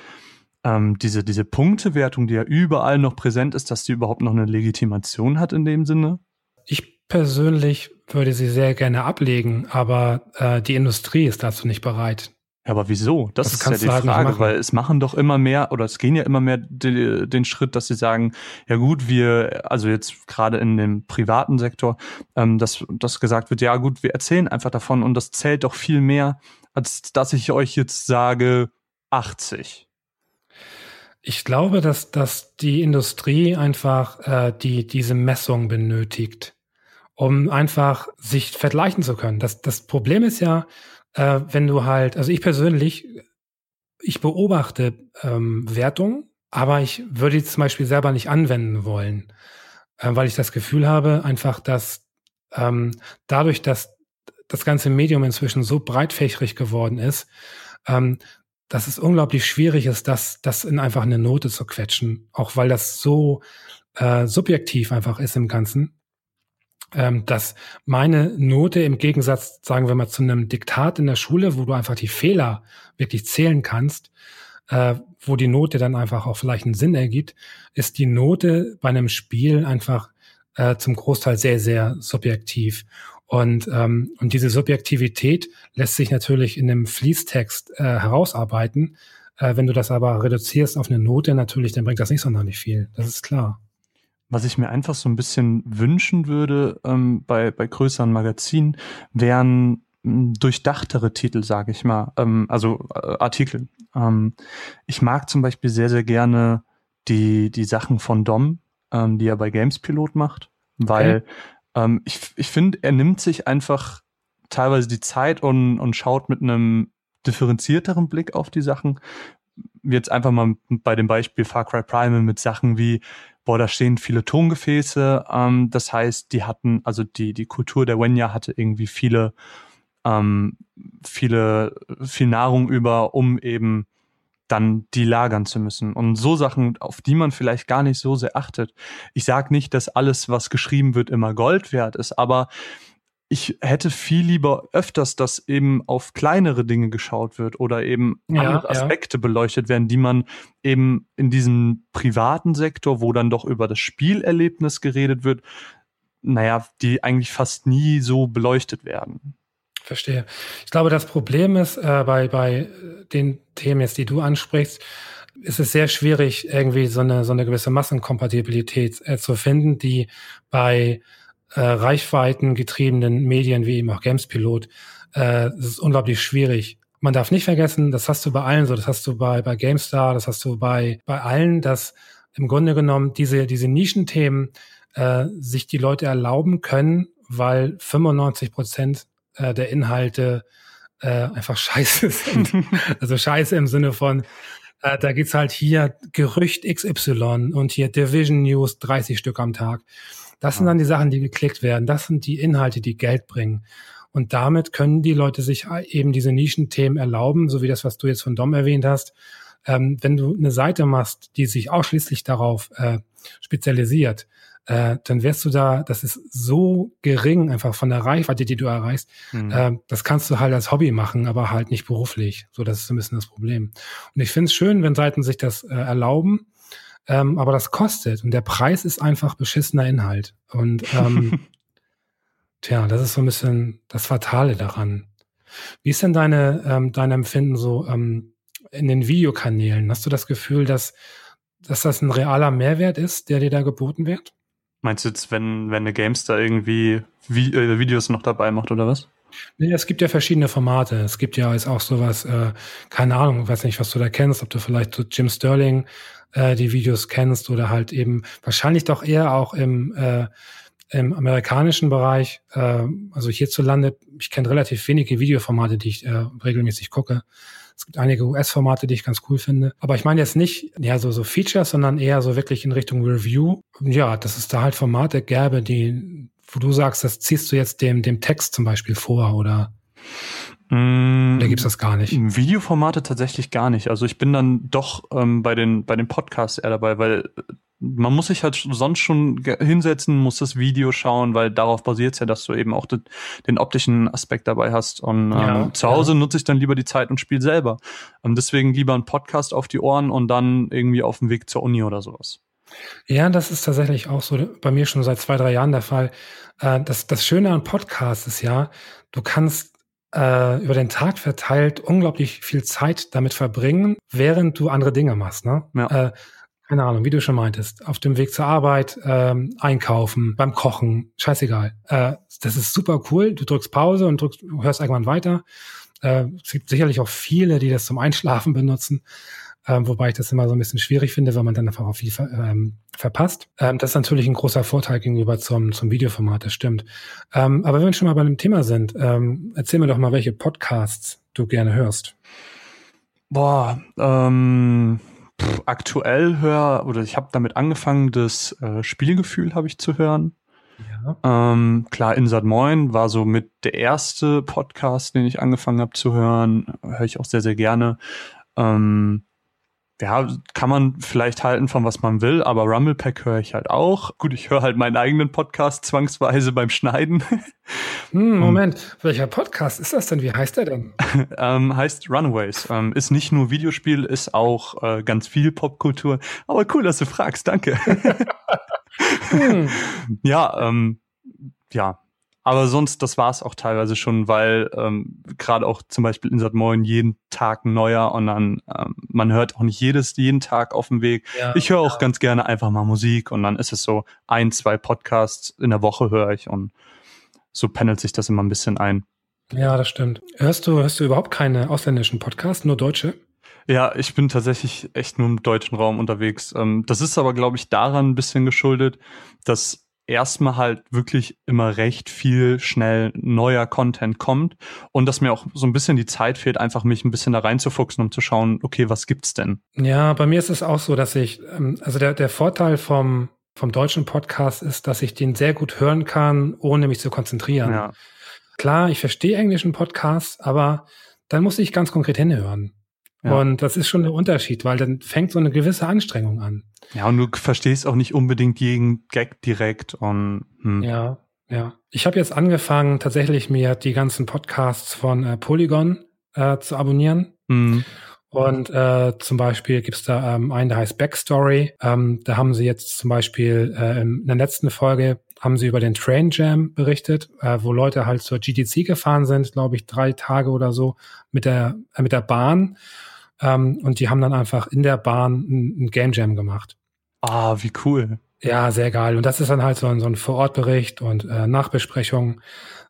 ähm, diese, diese Punktewertung, die ja überall noch präsent ist, dass die überhaupt noch eine Legitimation hat in dem Sinne? Ich persönlich würde sie sehr gerne ablegen, aber äh, die Industrie ist dazu nicht bereit. Ja, aber wieso? Das, das ist ja die halt Frage, weil es machen doch immer mehr oder es gehen ja immer mehr die, den Schritt, dass sie sagen, ja gut, wir, also jetzt gerade in dem privaten Sektor, ähm, dass, dass gesagt wird, ja gut, wir erzählen einfach davon und das zählt doch viel mehr, als dass ich euch jetzt sage 80. Ich glaube, dass, dass die Industrie einfach äh, die, diese Messung benötigt, um einfach sich vergleichen zu können. Das, das Problem ist ja, äh, wenn du halt, also ich persönlich, ich beobachte ähm, Wertungen, aber ich würde die zum Beispiel selber nicht anwenden wollen, äh, weil ich das Gefühl habe, einfach, dass ähm, dadurch, dass das ganze Medium inzwischen so breitfächrig geworden ist, ähm, dass es unglaublich schwierig ist, das, das in einfach eine Note zu quetschen, auch weil das so äh, subjektiv einfach ist im Ganzen ähm, dass meine Note im Gegensatz, sagen wir mal, zu einem Diktat in der Schule, wo du einfach die Fehler wirklich zählen kannst, äh, wo die Note dann einfach auch vielleicht einen Sinn ergibt, ist die Note bei einem Spiel einfach äh, zum Großteil sehr, sehr subjektiv. Und, ähm, und diese Subjektivität lässt sich natürlich in einem Fließtext äh, herausarbeiten. Äh, wenn du das aber reduzierst auf eine Note natürlich, dann bringt das nicht sonderlich viel. Das ist klar. Was ich mir einfach so ein bisschen wünschen würde ähm, bei, bei größeren Magazinen, wären hm, durchdachtere Titel, sage ich mal, ähm, also äh, Artikel. Ähm, ich mag zum Beispiel sehr, sehr gerne die, die Sachen von Dom, ähm, die er bei Gamespilot macht, weil okay. ähm, ich, ich finde, er nimmt sich einfach teilweise die Zeit und, und schaut mit einem differenzierteren Blick auf die Sachen. Jetzt einfach mal bei dem Beispiel Far Cry Primal mit Sachen wie boah, da stehen viele Tongefäße. Ähm, das heißt, die hatten, also die, die Kultur der Wenya hatte irgendwie viele, ähm, viele, viel Nahrung über, um eben dann die lagern zu müssen. Und so Sachen, auf die man vielleicht gar nicht so sehr achtet. Ich sage nicht, dass alles, was geschrieben wird, immer Gold wert ist, aber ich hätte viel lieber öfters, dass eben auf kleinere Dinge geschaut wird oder eben ja, andere Aspekte ja. beleuchtet werden, die man eben in diesem privaten Sektor, wo dann doch über das Spielerlebnis geredet wird, naja, die eigentlich fast nie so beleuchtet werden. Verstehe. Ich glaube, das Problem ist äh, bei, bei den Themen jetzt, die du ansprichst, ist es sehr schwierig, irgendwie so eine, so eine gewisse Massenkompatibilität äh, zu finden, die bei äh, reichweitengetriebenen Medien wie eben auch Gamespilot, äh, das ist unglaublich schwierig. Man darf nicht vergessen, das hast du bei allen so, das hast du bei, bei GameStar, das hast du bei, bei allen, dass im Grunde genommen diese, diese Nischenthemen äh, sich die Leute erlauben können, weil 95 Prozent äh, der Inhalte äh, einfach scheiße sind. also scheiße im Sinne von, äh, da geht's halt hier Gerücht XY und hier Division News 30 Stück am Tag. Das sind dann die Sachen, die geklickt werden. Das sind die Inhalte, die Geld bringen. Und damit können die Leute sich eben diese Nischenthemen erlauben, so wie das, was du jetzt von Dom erwähnt hast. Ähm, wenn du eine Seite machst, die sich ausschließlich darauf äh, spezialisiert, äh, dann wirst du da, das ist so gering einfach von der Reichweite, die du erreichst. Mhm. Äh, das kannst du halt als Hobby machen, aber halt nicht beruflich. So, das ist ein bisschen das Problem. Und ich finde es schön, wenn Seiten sich das äh, erlauben ähm, aber das kostet und der Preis ist einfach beschissener Inhalt. Und ähm, tja, das ist so ein bisschen das Fatale daran. Wie ist denn deine, ähm, dein Empfinden so ähm, in den Videokanälen? Hast du das Gefühl, dass, dass das ein realer Mehrwert ist, der dir da geboten wird? Meinst du jetzt, wenn, wenn eine Gamestar irgendwie Vi äh, Videos noch dabei macht oder was? Nee, es gibt ja verschiedene Formate. Es gibt ja jetzt auch sowas, äh, keine Ahnung, weiß nicht, was du da kennst, ob du vielleicht so Jim Sterling äh, die Videos kennst oder halt eben wahrscheinlich doch eher auch im, äh, im amerikanischen Bereich, äh, also hierzulande, ich kenne relativ wenige Videoformate, die ich äh, regelmäßig gucke. Es gibt einige US-Formate, die ich ganz cool finde. Aber ich meine jetzt nicht ja so, so Features, sondern eher so wirklich in Richtung Review. Ja, dass es da halt Formate gäbe, die, wo du sagst, das ziehst du jetzt dem, dem Text zum Beispiel vor oder Mm, da gibt's das gar nicht. Videoformate tatsächlich gar nicht. Also ich bin dann doch ähm, bei den bei den Podcasts eher dabei, weil man muss sich halt sonst schon hinsetzen, muss das Video schauen, weil darauf basiert es ja, dass du eben auch den, den optischen Aspekt dabei hast. Und ja, ähm, zu Hause ja. nutze ich dann lieber die Zeit und spiele selber. Und deswegen lieber ein Podcast auf die Ohren und dann irgendwie auf dem Weg zur Uni oder sowas. Ja, das ist tatsächlich auch so bei mir schon seit zwei, drei Jahren der Fall. Äh, das, das Schöne an Podcasts ist ja, du kannst äh, über den Tag verteilt unglaublich viel Zeit damit verbringen, während du andere Dinge machst. Ne? Ja. Äh, keine Ahnung, wie du schon meintest, auf dem Weg zur Arbeit, ähm, einkaufen, beim Kochen, scheißegal. Äh, das ist super cool. Du drückst Pause und drückst, hörst irgendwann weiter. Äh, es gibt sicherlich auch viele, die das zum Einschlafen benutzen ähm, wobei ich das immer so ein bisschen schwierig finde, weil man dann einfach auch viel ver ähm, verpasst. Ähm, das ist natürlich ein großer Vorteil gegenüber zum, zum Videoformat, das stimmt. Ähm, aber wenn wir schon mal bei dem Thema sind, ähm, erzähl mir doch mal, welche Podcasts du gerne hörst. Boah, ähm, pff, aktuell hör oder ich habe damit angefangen, das äh, Spielgefühl habe ich zu hören. Ja. Ähm, klar, Insert Moin war so mit der erste Podcast, den ich angefangen habe zu hören. Höre ich auch sehr, sehr gerne. Ähm, ja, kann man vielleicht halten von was man will, aber Rumblepack höre ich halt auch. Gut, ich höre halt meinen eigenen Podcast zwangsweise beim Schneiden. Hm, Moment, welcher Podcast ist das denn? Wie heißt der denn? ähm, heißt Runaways. Ähm, ist nicht nur Videospiel, ist auch äh, ganz viel Popkultur. Aber cool, dass du fragst, danke. hm. Ja, ähm, ja, aber sonst, das war es auch teilweise schon, weil ähm, gerade auch zum Beispiel Insert Moin jeden Tag neuer und dann ähm, man hört auch nicht jedes jeden Tag auf dem Weg. Ja, ich höre auch ja. ganz gerne einfach mal Musik und dann ist es so ein, zwei Podcasts in der Woche höre ich und so pendelt sich das immer ein bisschen ein. Ja, das stimmt. Hörst du, hörst du überhaupt keine ausländischen Podcasts, nur deutsche? Ja, ich bin tatsächlich echt nur im deutschen Raum unterwegs. Ähm, das ist aber, glaube ich, daran ein bisschen geschuldet, dass erstmal halt wirklich immer recht viel schnell neuer Content kommt und dass mir auch so ein bisschen die Zeit fehlt, einfach mich ein bisschen da reinzufuchsen, um zu schauen, okay, was gibt's denn? Ja, bei mir ist es auch so, dass ich, ähm, also der, der Vorteil vom, vom deutschen Podcast ist, dass ich den sehr gut hören kann, ohne mich zu konzentrieren. Ja. Klar, ich verstehe englischen Podcasts, aber dann muss ich ganz konkret hinhören. Ja. Und das ist schon der Unterschied, weil dann fängt so eine gewisse Anstrengung an. Ja, und du verstehst auch nicht unbedingt jeden Gag direkt und hm. ja, ja. Ich habe jetzt angefangen, tatsächlich mir die ganzen Podcasts von äh, Polygon äh, zu abonnieren. Mhm. Und äh, zum Beispiel gibt's da ähm, einen, der heißt Backstory. Ähm, da haben sie jetzt zum Beispiel äh, in der letzten Folge haben sie über den Train Jam berichtet, äh, wo Leute halt zur GTC gefahren sind, glaube ich, drei Tage oder so mit der äh, mit der Bahn. Ähm, und die haben dann einfach in der Bahn ein, Game Jam gemacht. Ah, wie cool. Ja, sehr geil. Und das ist dann halt so ein, so ein Vorortbericht und äh, Nachbesprechung.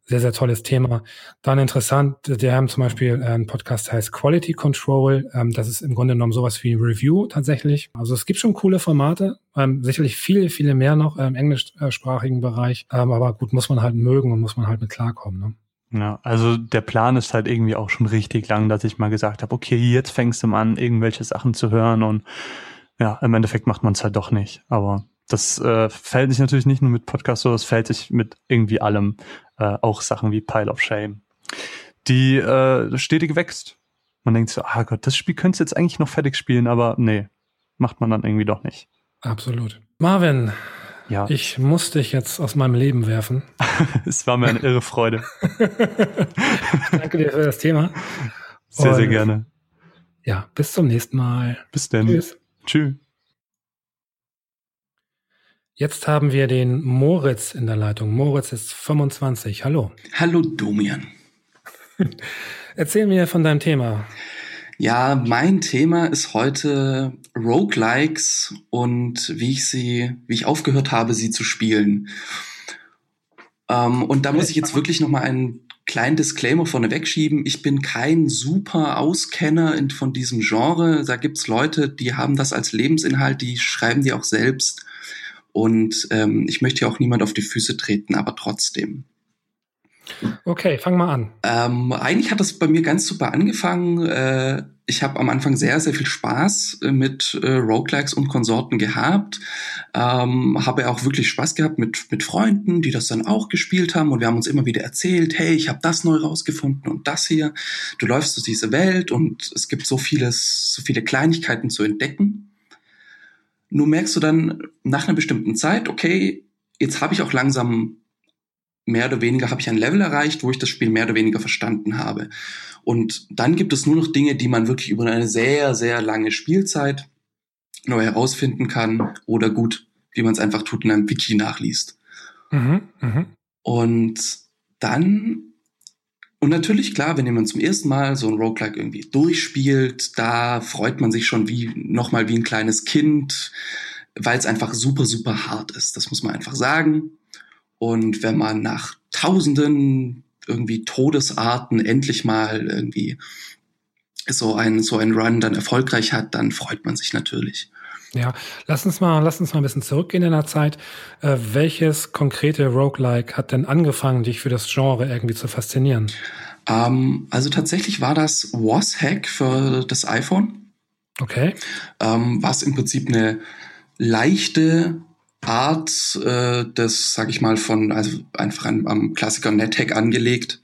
Sehr, sehr tolles Thema. Dann interessant, die haben zum Beispiel äh, einen Podcast, heißt Quality Control. Ähm, das ist im Grunde genommen sowas wie Review tatsächlich. Also es gibt schon coole Formate, ähm, sicherlich viele, viele mehr noch im englischsprachigen Bereich. Ähm, aber gut, muss man halt mögen und muss man halt mit klarkommen. Ne? Ja, also der Plan ist halt irgendwie auch schon richtig lang, dass ich mal gesagt habe, okay, jetzt fängst du mal an, irgendwelche Sachen zu hören und ja, im Endeffekt macht man es halt doch nicht. Aber das äh, fällt sich natürlich nicht nur mit Podcasts so, das fällt sich mit irgendwie allem, äh, auch Sachen wie Pile of Shame. Die äh, stetig wächst. Man denkt so, ah Gott, das Spiel könntest du jetzt eigentlich noch fertig spielen, aber nee, macht man dann irgendwie doch nicht. Absolut. Marvin, ja. Ich muss dich jetzt aus meinem Leben werfen. es war mir eine irre Freude. Danke dir für das Thema. Sehr, Und, sehr gerne. Ja, bis zum nächsten Mal. Bis dann. Tschüss. Tschüss. Jetzt haben wir den Moritz in der Leitung. Moritz ist 25. Hallo. Hallo, Domian. Erzähl mir von deinem Thema. Ja, mein Thema ist heute Roguelikes und wie ich sie, wie ich aufgehört habe, sie zu spielen. Ähm, und da muss ich jetzt wirklich noch mal einen kleinen Disclaimer vorneweg schieben. Ich bin kein super Auskenner in, von diesem Genre. Da gibt's Leute, die haben das als Lebensinhalt, die schreiben die auch selbst. Und ähm, ich möchte ja auch niemand auf die Füße treten, aber trotzdem. Okay, fang mal an. Ähm, eigentlich hat das bei mir ganz super angefangen. Äh, ich habe am Anfang sehr, sehr viel Spaß äh, mit äh, Roguelikes und Konsorten gehabt. Ähm, habe auch wirklich Spaß gehabt mit, mit Freunden, die das dann auch gespielt haben. Und wir haben uns immer wieder erzählt, hey, ich habe das neu rausgefunden und das hier. Du läufst durch diese Welt und es gibt so vieles, so viele Kleinigkeiten zu entdecken. Nur merkst du dann nach einer bestimmten Zeit, okay, jetzt habe ich auch langsam mehr oder weniger habe ich ein Level erreicht, wo ich das Spiel mehr oder weniger verstanden habe. Und dann gibt es nur noch Dinge, die man wirklich über eine sehr, sehr lange Spielzeit neu herausfinden kann oder gut, wie man es einfach tut, in einem Wiki nachliest. Mhm, mh. Und dann, und natürlich klar, wenn jemand zum ersten Mal so ein Roguelike irgendwie durchspielt, da freut man sich schon wie, nochmal wie ein kleines Kind, weil es einfach super, super hart ist. Das muss man einfach sagen. Und wenn man nach tausenden irgendwie Todesarten endlich mal irgendwie so ein, so ein Run dann erfolgreich hat, dann freut man sich natürlich. Ja, lass uns mal, lass uns mal ein bisschen zurückgehen in der Zeit. Äh, welches konkrete Roguelike hat denn angefangen, dich für das Genre irgendwie zu faszinieren? Ähm, also tatsächlich war das Was-Hack für das iPhone. Okay. Ähm, was im Prinzip eine leichte Art äh, des, sag ich mal, von, also einfach am, am Klassiker NetHack angelegt.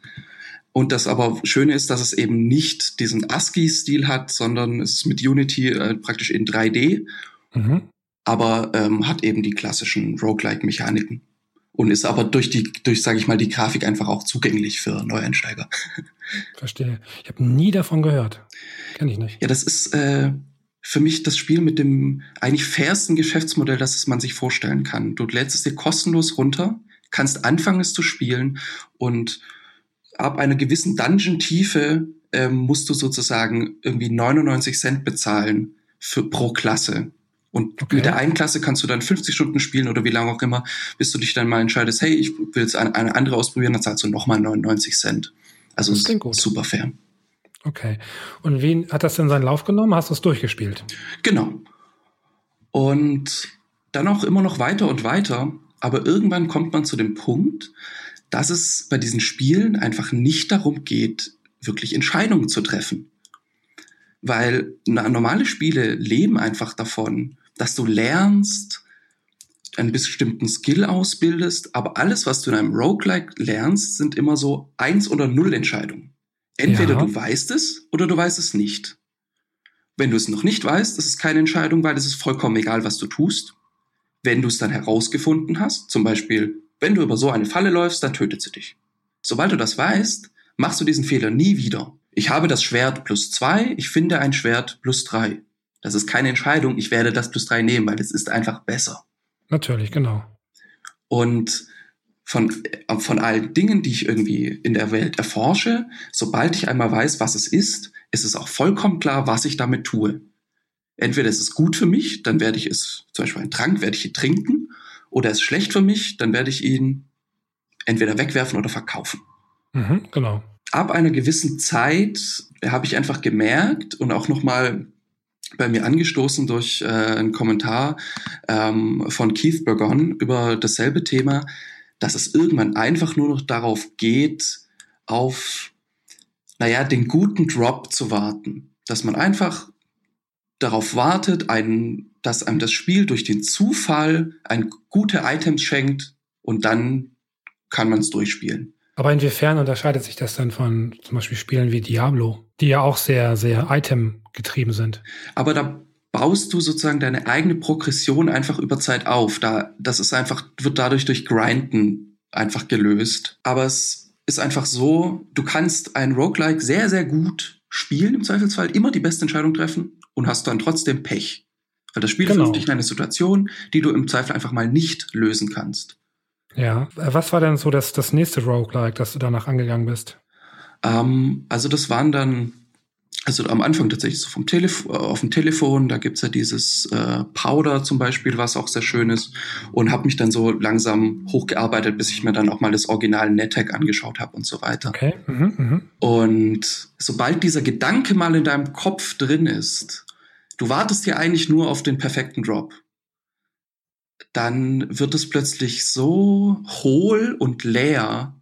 Und das aber Schöne ist, dass es eben nicht diesen ASCII-Stil hat, sondern es ist mit Unity äh, praktisch in 3D Mhm. Aber ähm, hat eben die klassischen Roguelike-Mechaniken und ist aber durch die, durch, sage ich mal, die Grafik einfach auch zugänglich für Neueinsteiger. Verstehe. Ich habe nie davon gehört. Kenn ich nicht. Ja, das ist äh, für mich das Spiel mit dem eigentlich fairsten Geschäftsmodell, das es man sich vorstellen kann. Du lädst es dir kostenlos runter, kannst anfangen es zu spielen und ab einer gewissen Dungeon-Tiefe äh, musst du sozusagen irgendwie 99 Cent bezahlen für pro Klasse. Und okay. mit der einen Klasse kannst du dann 50 Stunden spielen oder wie lange auch immer, bis du dich dann mal entscheidest, hey, ich will jetzt eine, eine andere ausprobieren, dann zahlst du nochmal 99 Cent. Also super fair. Okay. Und wie hat das denn seinen Lauf genommen? Hast du es durchgespielt? Genau. Und dann auch immer noch weiter und weiter. Aber irgendwann kommt man zu dem Punkt, dass es bei diesen Spielen einfach nicht darum geht, wirklich Entscheidungen zu treffen. Weil normale Spiele leben einfach davon, dass du lernst, einen bestimmten Skill ausbildest, aber alles, was du in einem Roguelike lernst, sind immer so Eins- oder Null-Entscheidungen. Entweder ja. du weißt es oder du weißt es nicht. Wenn du es noch nicht weißt, das ist keine Entscheidung, weil es ist vollkommen egal, was du tust. Wenn du es dann herausgefunden hast, zum Beispiel, wenn du über so eine Falle läufst, dann tötet sie dich. Sobald du das weißt, machst du diesen Fehler nie wieder. Ich habe das Schwert plus zwei, ich finde ein Schwert plus drei. Das ist keine Entscheidung, ich werde das plus drei nehmen, weil es ist einfach besser. Natürlich, genau. Und von, von allen Dingen, die ich irgendwie in der Welt erforsche, sobald ich einmal weiß, was es ist, ist es auch vollkommen klar, was ich damit tue. Entweder ist es gut für mich, dann werde ich es, zum Beispiel einen Trank, werde ich ihn trinken, oder es ist schlecht für mich, dann werde ich ihn entweder wegwerfen oder verkaufen. Mhm, genau. Ab einer gewissen Zeit habe ich einfach gemerkt und auch nochmal bei mir angestoßen durch äh, einen Kommentar ähm, von Keith Burgon über dasselbe Thema, dass es irgendwann einfach nur noch darauf geht, auf, naja, den guten Drop zu warten. Dass man einfach darauf wartet, einen, dass einem das Spiel durch den Zufall ein gute Items schenkt und dann kann man es durchspielen. Aber inwiefern unterscheidet sich das dann von zum Beispiel Spielen wie Diablo, die ja auch sehr, sehr Item-getrieben sind? Aber da baust du sozusagen deine eigene Progression einfach über Zeit auf. Da, das ist einfach, wird dadurch durch Grinden einfach gelöst. Aber es ist einfach so, du kannst ein Roguelike sehr, sehr gut spielen, im Zweifelsfall immer die beste Entscheidung treffen und hast dann trotzdem Pech. Weil das Spiel genau. dich in eine Situation, die du im Zweifel einfach mal nicht lösen kannst. Ja, was war denn so das, das nächste Roguelike, das du danach angegangen bist? Ähm, also das waren dann, also am Anfang tatsächlich so vom Telef äh, auf dem Telefon, da gibt's ja dieses äh, Powder zum Beispiel, was auch sehr schön ist und habe mich dann so langsam hochgearbeitet, bis ich mir dann auch mal das Original NetHack angeschaut habe und so weiter. Okay. Mhm, mh. Und sobald dieser Gedanke mal in deinem Kopf drin ist, du wartest ja eigentlich nur auf den perfekten Drop dann wird es plötzlich so hohl und leer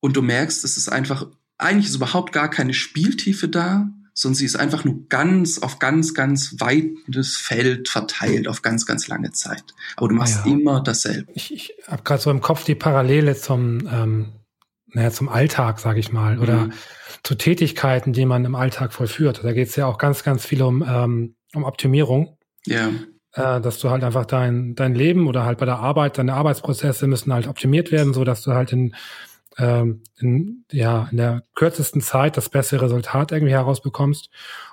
und du merkst, es ist einfach, eigentlich ist überhaupt gar keine Spieltiefe da, sondern sie ist einfach nur ganz auf ganz, ganz weites Feld verteilt auf ganz, ganz lange Zeit. Aber du machst ja. immer dasselbe. Ich, ich habe gerade so im Kopf die Parallele zum, ähm, naja, zum Alltag, sage ich mal, oder mhm. zu Tätigkeiten, die man im Alltag vollführt. Da geht es ja auch ganz, ganz viel um, ähm, um Optimierung. Ja. äh, dass du halt einfach dein, dein Leben oder halt bei der Arbeit, deine Arbeitsprozesse müssen halt optimiert werden, so dass du halt in, ähm, in, ja, in der kürzesten Zeit das beste Resultat irgendwie herausbekommst.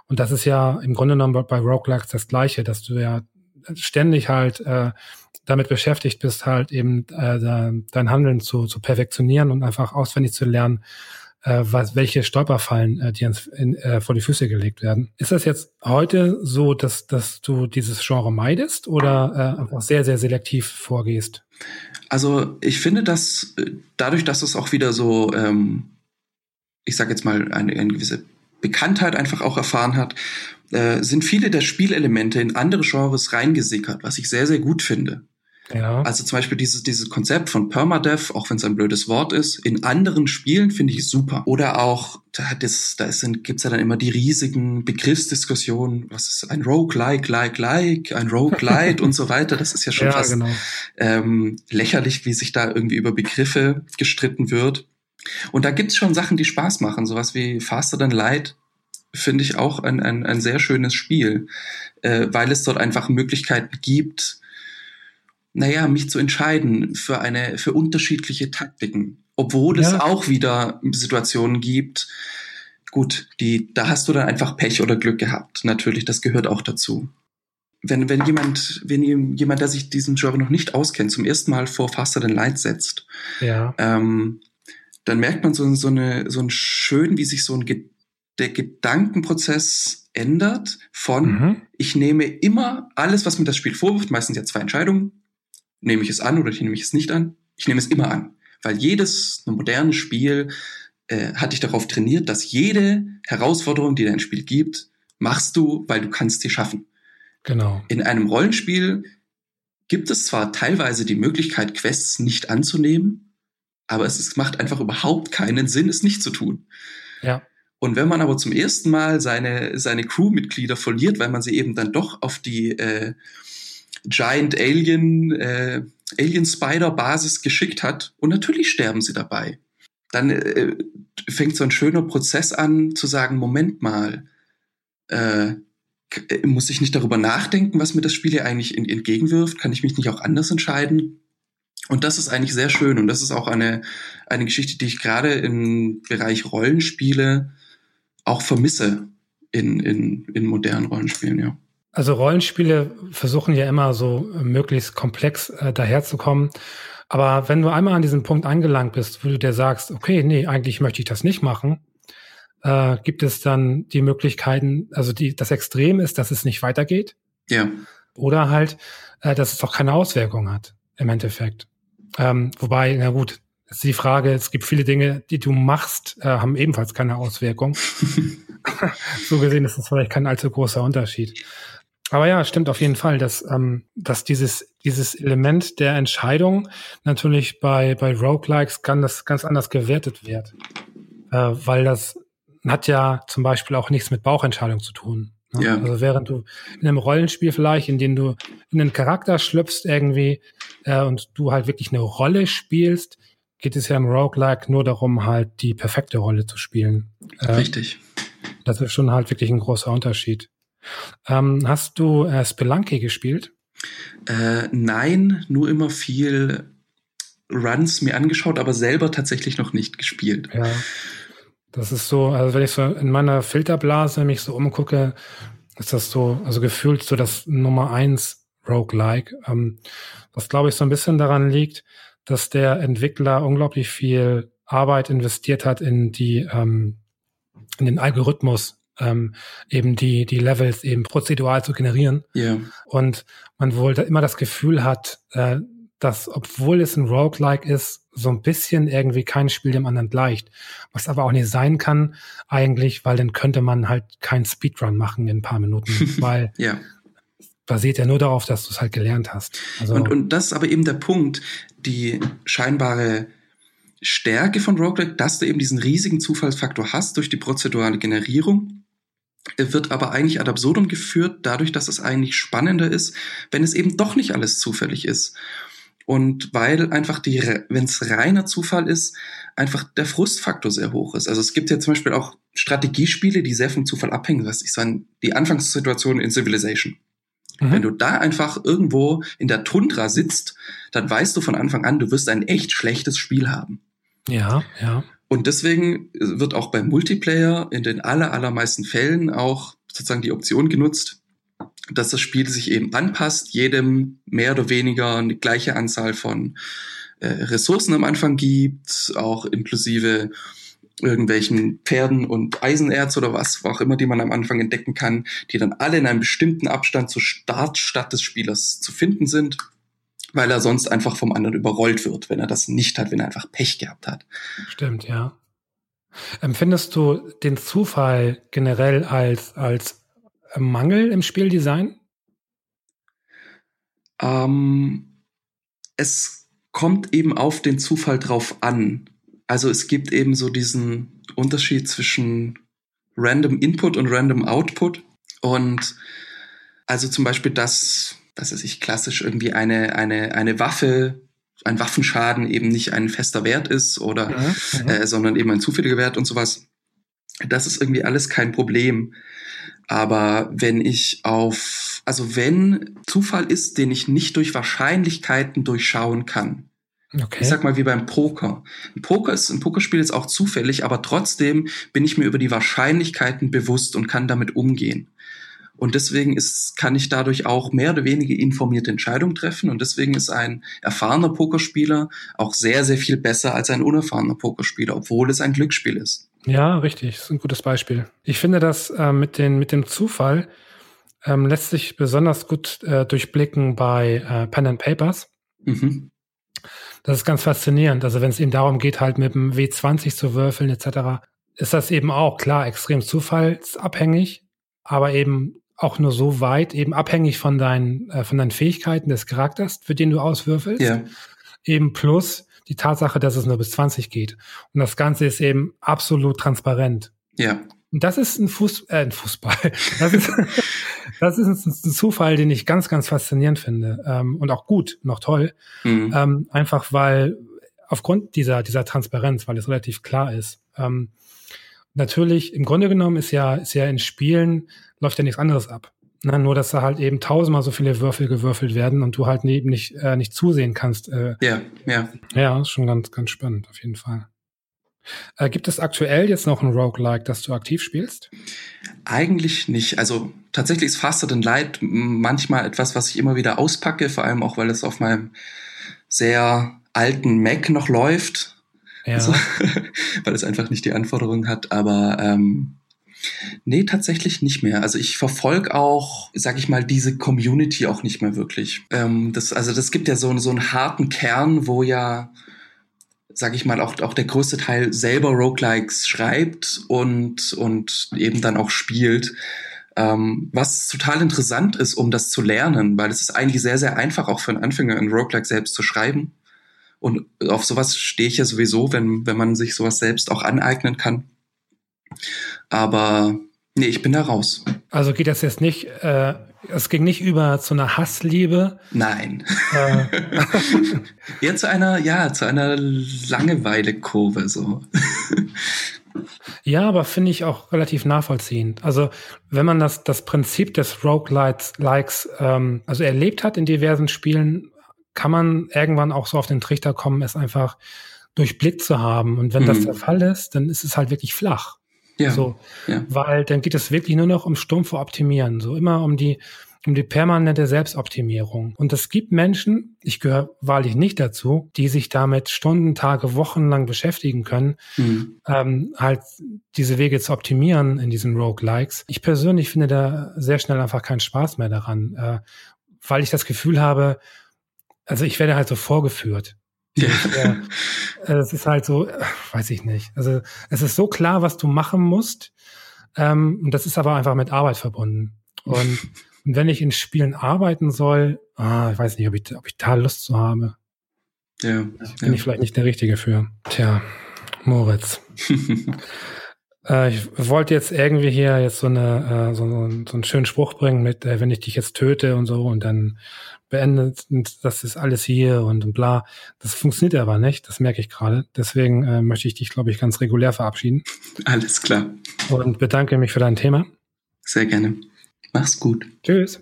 Und das ist ja im Grunde genommen bei Roguelikes das Gleiche, dass du ja ständig halt äh, damit beschäftigt bist, halt eben äh, dein Handeln zu, zu perfektionieren und einfach auswendig zu lernen, äh, was, welche Stolperfallen äh, dir äh, vor die Füße gelegt werden. Ist das jetzt heute so, dass, dass du dieses Genre meidest oder äh, einfach sehr, sehr selektiv vorgehst? Also ich finde, dass äh, dadurch, dass es auch wieder so, ähm, ich sage jetzt mal, eine, eine gewisse Bekanntheit einfach auch erfahren hat, äh, sind viele der Spielelemente in andere Genres reingesickert, was ich sehr, sehr gut finde. Ja. Also zum Beispiel dieses, dieses Konzept von Permadeath, auch wenn es ein blödes Wort ist, in anderen Spielen finde ich super. Oder auch, da, das, da ist, gibt's ja dann immer die riesigen Begriffsdiskussionen, was ist ein Roguelike, like, like, ein Roguelite und so weiter. Das ist ja schon ja, fast genau. ähm, lächerlich, wie sich da irgendwie über Begriffe gestritten wird. Und da gibt's schon Sachen, die Spaß machen, sowas wie Faster Than Light finde ich auch ein, ein, ein sehr schönes Spiel, äh, weil es dort einfach Möglichkeiten gibt, naja, mich zu entscheiden für eine, für unterschiedliche Taktiken. Obwohl ja. es auch wieder Situationen gibt, gut, die, da hast du dann einfach Pech oder Glück gehabt. Natürlich, das gehört auch dazu. Wenn, wenn jemand, wenn jemand, der sich diesen Genre noch nicht auskennt, zum ersten Mal vor Faster Than Light setzt, ja. ähm, dann merkt man so, so, eine, so ein schön, wie sich so ein, der Gedankenprozess ändert von, mhm. ich nehme immer alles, was mir das Spiel vorwirft, meistens ja zwei Entscheidungen, nehme ich es an oder nehme ich es nicht an? Ich nehme es immer an, weil jedes moderne Spiel äh, hat dich darauf trainiert, dass jede Herausforderung, die dein Spiel gibt, machst du, weil du kannst sie schaffen. Genau. In einem Rollenspiel gibt es zwar teilweise die Möglichkeit, Quests nicht anzunehmen, aber es ist, macht einfach überhaupt keinen Sinn, es nicht zu tun. Ja. Und wenn man aber zum ersten Mal seine, seine Crewmitglieder verliert, weil man sie eben dann doch auf die äh, Giant Alien, äh, Alien Spider Basis geschickt hat und natürlich sterben sie dabei. Dann äh, fängt so ein schöner Prozess an zu sagen, Moment mal, äh, äh muss ich nicht darüber nachdenken, was mir das Spiel hier eigentlich entgegenwirft? Kann ich mich nicht auch anders entscheiden? Und das ist eigentlich sehr schön und das ist auch eine, eine Geschichte, die ich gerade im Bereich Rollenspiele auch vermisse in, in, in modernen Rollenspielen, ja. Also Rollenspiele versuchen ja immer so möglichst komplex äh, daherzukommen. Aber wenn du einmal an diesem Punkt angelangt bist, wo du dir sagst, okay, nee, eigentlich möchte ich das nicht machen, äh, gibt es dann die Möglichkeiten, also die, das Extrem ist, dass es nicht weitergeht. Ja. Oder halt, äh, dass es auch keine Auswirkung hat, im Endeffekt. Ähm, wobei, na gut, ist die Frage, es gibt viele Dinge, die du machst, äh, haben ebenfalls keine Auswirkung. so gesehen ist das vielleicht kein allzu großer Unterschied. Aber ja, stimmt auf jeden Fall, dass, ähm, dass dieses, dieses Element der Entscheidung natürlich bei, bei Roguelikes ganz, ganz anders gewertet wird. Äh, weil das hat ja zum Beispiel auch nichts mit Bauchentscheidung zu tun. Ne? Ja. Also während du in einem Rollenspiel vielleicht, in dem du in einen Charakter schlüpfst irgendwie äh, und du halt wirklich eine Rolle spielst, geht es ja im Roguelike nur darum, halt die perfekte Rolle zu spielen. Äh, Richtig. Das ist schon halt wirklich ein großer Unterschied. Ähm, hast du äh, Spelunky gespielt? Äh, nein, nur immer viel Runs mir angeschaut, aber selber tatsächlich noch nicht gespielt. Ja. Das ist so, also wenn ich so in meiner Filterblase mich so umgucke, ist das so, also gefühlt so das Nummer eins Roguelike. Ähm, was glaube ich so ein bisschen daran liegt, dass der Entwickler unglaublich viel Arbeit investiert hat in die, ähm, in den Algorithmus ähm, eben die, die Levels eben prozedural zu generieren. Yeah. Und man wohl da immer das Gefühl hat, äh, dass, obwohl es ein Roguelike ist, so ein bisschen irgendwie kein Spiel dem anderen gleicht. Was aber auch nicht sein kann, eigentlich, weil dann könnte man halt keinen Speedrun machen in ein paar Minuten, weil ja. basiert ja nur darauf, dass du es halt gelernt hast. Also und, und das ist aber eben der Punkt, die scheinbare Stärke von Roguelike, dass du eben diesen riesigen Zufallsfaktor hast durch die prozedurale Generierung wird aber eigentlich ad absurdum geführt, dadurch, dass es eigentlich spannender ist, wenn es eben doch nicht alles zufällig ist. Und weil einfach die, wenn es reiner Zufall ist, einfach der Frustfaktor sehr hoch ist. Also es gibt ja zum Beispiel auch Strategiespiele, die sehr vom Zufall abhängen. Was ich sagen, die Anfangssituation in Civilization. Mhm. Wenn du da einfach irgendwo in der Tundra sitzt, dann weißt du von Anfang an, du wirst ein echt schlechtes Spiel haben. Ja, ja. Und deswegen wird auch beim Multiplayer in den aller, allermeisten Fällen auch sozusagen die Option genutzt, dass das Spiel sich eben anpasst, jedem mehr oder weniger eine gleiche Anzahl von äh, Ressourcen am Anfang gibt, auch inklusive irgendwelchen Pferden und Eisenerz oder was auch immer, die man am Anfang entdecken kann, die dann alle in einem bestimmten Abstand zur Startstadt des Spielers zu finden sind, weil er sonst einfach vom anderen überrollt wird, wenn er das nicht hat, wenn er einfach Pech gehabt hat. Stimmt, ja. Empfindest du den Zufall generell als, als Mangel im Spieldesign? Ähm, es kommt eben auf den Zufall drauf an. Also es gibt eben so diesen Unterschied zwischen Random Input und Random Output. Und also zum Beispiel, dass, dass es sich klassisch irgendwie eine, eine, eine Waffe, ein Waffenschaden eben nicht ein fester Wert ist oder, ja, ja. Äh, sondern eben ein zufälliger Wert und sowas. Das ist irgendwie alles kein Problem. Aber wenn ich auf, also wenn Zufall ist, den ich nicht durch Wahrscheinlichkeiten durchschauen kann, Okay. Ich sag mal wie beim Poker. Ein Poker ist, ein Pokerspiel ist auch zufällig, aber trotzdem bin ich mir über die Wahrscheinlichkeiten bewusst und kann damit umgehen. Und deswegen ist, kann ich dadurch auch mehr oder weniger informierte Entscheidungen treffen. Und deswegen ist ein erfahrener Pokerspieler auch sehr, sehr viel besser als ein unerfahrener Pokerspieler, obwohl es ein Glücksspiel ist. Ja, richtig. Das ist ein gutes Beispiel. Ich finde, dass äh, mit, den, mit dem Zufall ähm, lässt sich besonders gut äh, durchblicken bei äh, Pen and Papers. Mhm. Das ist ganz faszinierend. Also wenn es eben darum geht, halt mit dem W20 zu würfeln etc., ist das eben auch klar extrem zufallsabhängig, aber eben auch nur so weit, eben abhängig von deinen, äh, von deinen Fähigkeiten des Charakters, für den du auswürfelst. Ja. Eben plus die Tatsache, dass es nur bis 20 geht. Und das Ganze ist eben absolut transparent. Ja. Und das ist ein, Fuß, äh, ein Fußball. Das ist, das ist ein, Zufall, den ich ganz, ganz faszinierend finde. Ähm, und auch gut, noch toll. Mhm. Ähm, einfach weil aufgrund dieser, dieser Transparenz, weil es relativ klar ist. Ähm, natürlich, im Grunde genommen ist ja, ist ja in Spielen, läuft ja nichts anderes ab. Na, nur, dass da halt eben tausendmal so viele Würfel gewürfelt werden und du halt eben nicht, äh, nicht zusehen kannst. Äh, ja, ja. Ja, ist schon ganz, ganz spannend, auf jeden Fall. Äh, gibt es aktuell jetzt noch ein Roguelike, das du aktiv spielst? Eigentlich nicht. Also tatsächlich ist Faster Than Light manchmal etwas, was ich immer wieder auspacke, vor allem auch, weil es auf meinem sehr alten Mac noch läuft. Ja. Also, weil es einfach nicht die Anforderungen hat. Aber ähm, Nee, tatsächlich nicht mehr. Also ich verfolge auch, sag ich mal, diese Community auch nicht mehr wirklich. Ähm, das, also das gibt ja so, so einen harten Kern, wo ja sage ich mal, auch, auch der größte Teil selber Roguelikes schreibt und, und eben dann auch spielt. Ähm, was total interessant ist, um das zu lernen, weil es ist eigentlich sehr, sehr einfach, auch für einen Anfänger ein Roguelike selbst zu schreiben. Und auf sowas stehe ich ja sowieso, wenn, wenn man sich sowas selbst auch aneignen kann. Aber nee, ich bin da raus. Also geht das jetzt nicht äh, es ging nicht über zu einer Hassliebe. Nein. Äh. Eher zu einer, ja, zu einer Langeweile-Kurve so. ja, aber finde ich auch relativ nachvollziehend. Also wenn man das, das Prinzip des Roguelikes ähm, also erlebt hat in diversen Spielen, kann man irgendwann auch so auf den Trichter kommen, es einfach durchblickt zu haben. Und wenn mhm. das der Fall ist, dann ist es halt wirklich flach. Ja, so, ja. Weil dann geht es wirklich nur noch um stumpfe Optimieren, so immer um die, um die permanente Selbstoptimierung. Und es gibt Menschen, ich gehöre wahrlich nicht dazu, die sich damit Stunden, Tage, Wochen lang beschäftigen können, mhm. ähm, halt diese Wege zu optimieren in diesen Roguelikes. Ich persönlich finde da sehr schnell einfach keinen Spaß mehr daran, äh, weil ich das Gefühl habe, also ich werde halt so vorgeführt. Ja. Äh, es ist halt so, äh, weiß ich nicht. Also es ist so klar, was du machen musst. Ähm, und das ist aber einfach mit Arbeit verbunden. Und, und wenn ich in Spielen arbeiten soll, ah, ich weiß nicht, ob ich, ob ich da Lust zu habe. Ja. Bin ja. ich vielleicht nicht der Richtige für. Tja, Moritz. Äh, ich wollte jetzt irgendwie hier jetzt so eine äh, so, so, so einen schönen Spruch bringen mit, äh, wenn ich dich jetzt töte und so und dann beendet und das ist alles hier und, bla. Das funktioniert aber nicht, das merke ich gerade. Deswegen äh, möchte ich dich, glaube ich, ganz regulär verabschieden. Alles klar. Und bedanke mich für dein Thema. Sehr gerne. Mach's gut. Tschüss.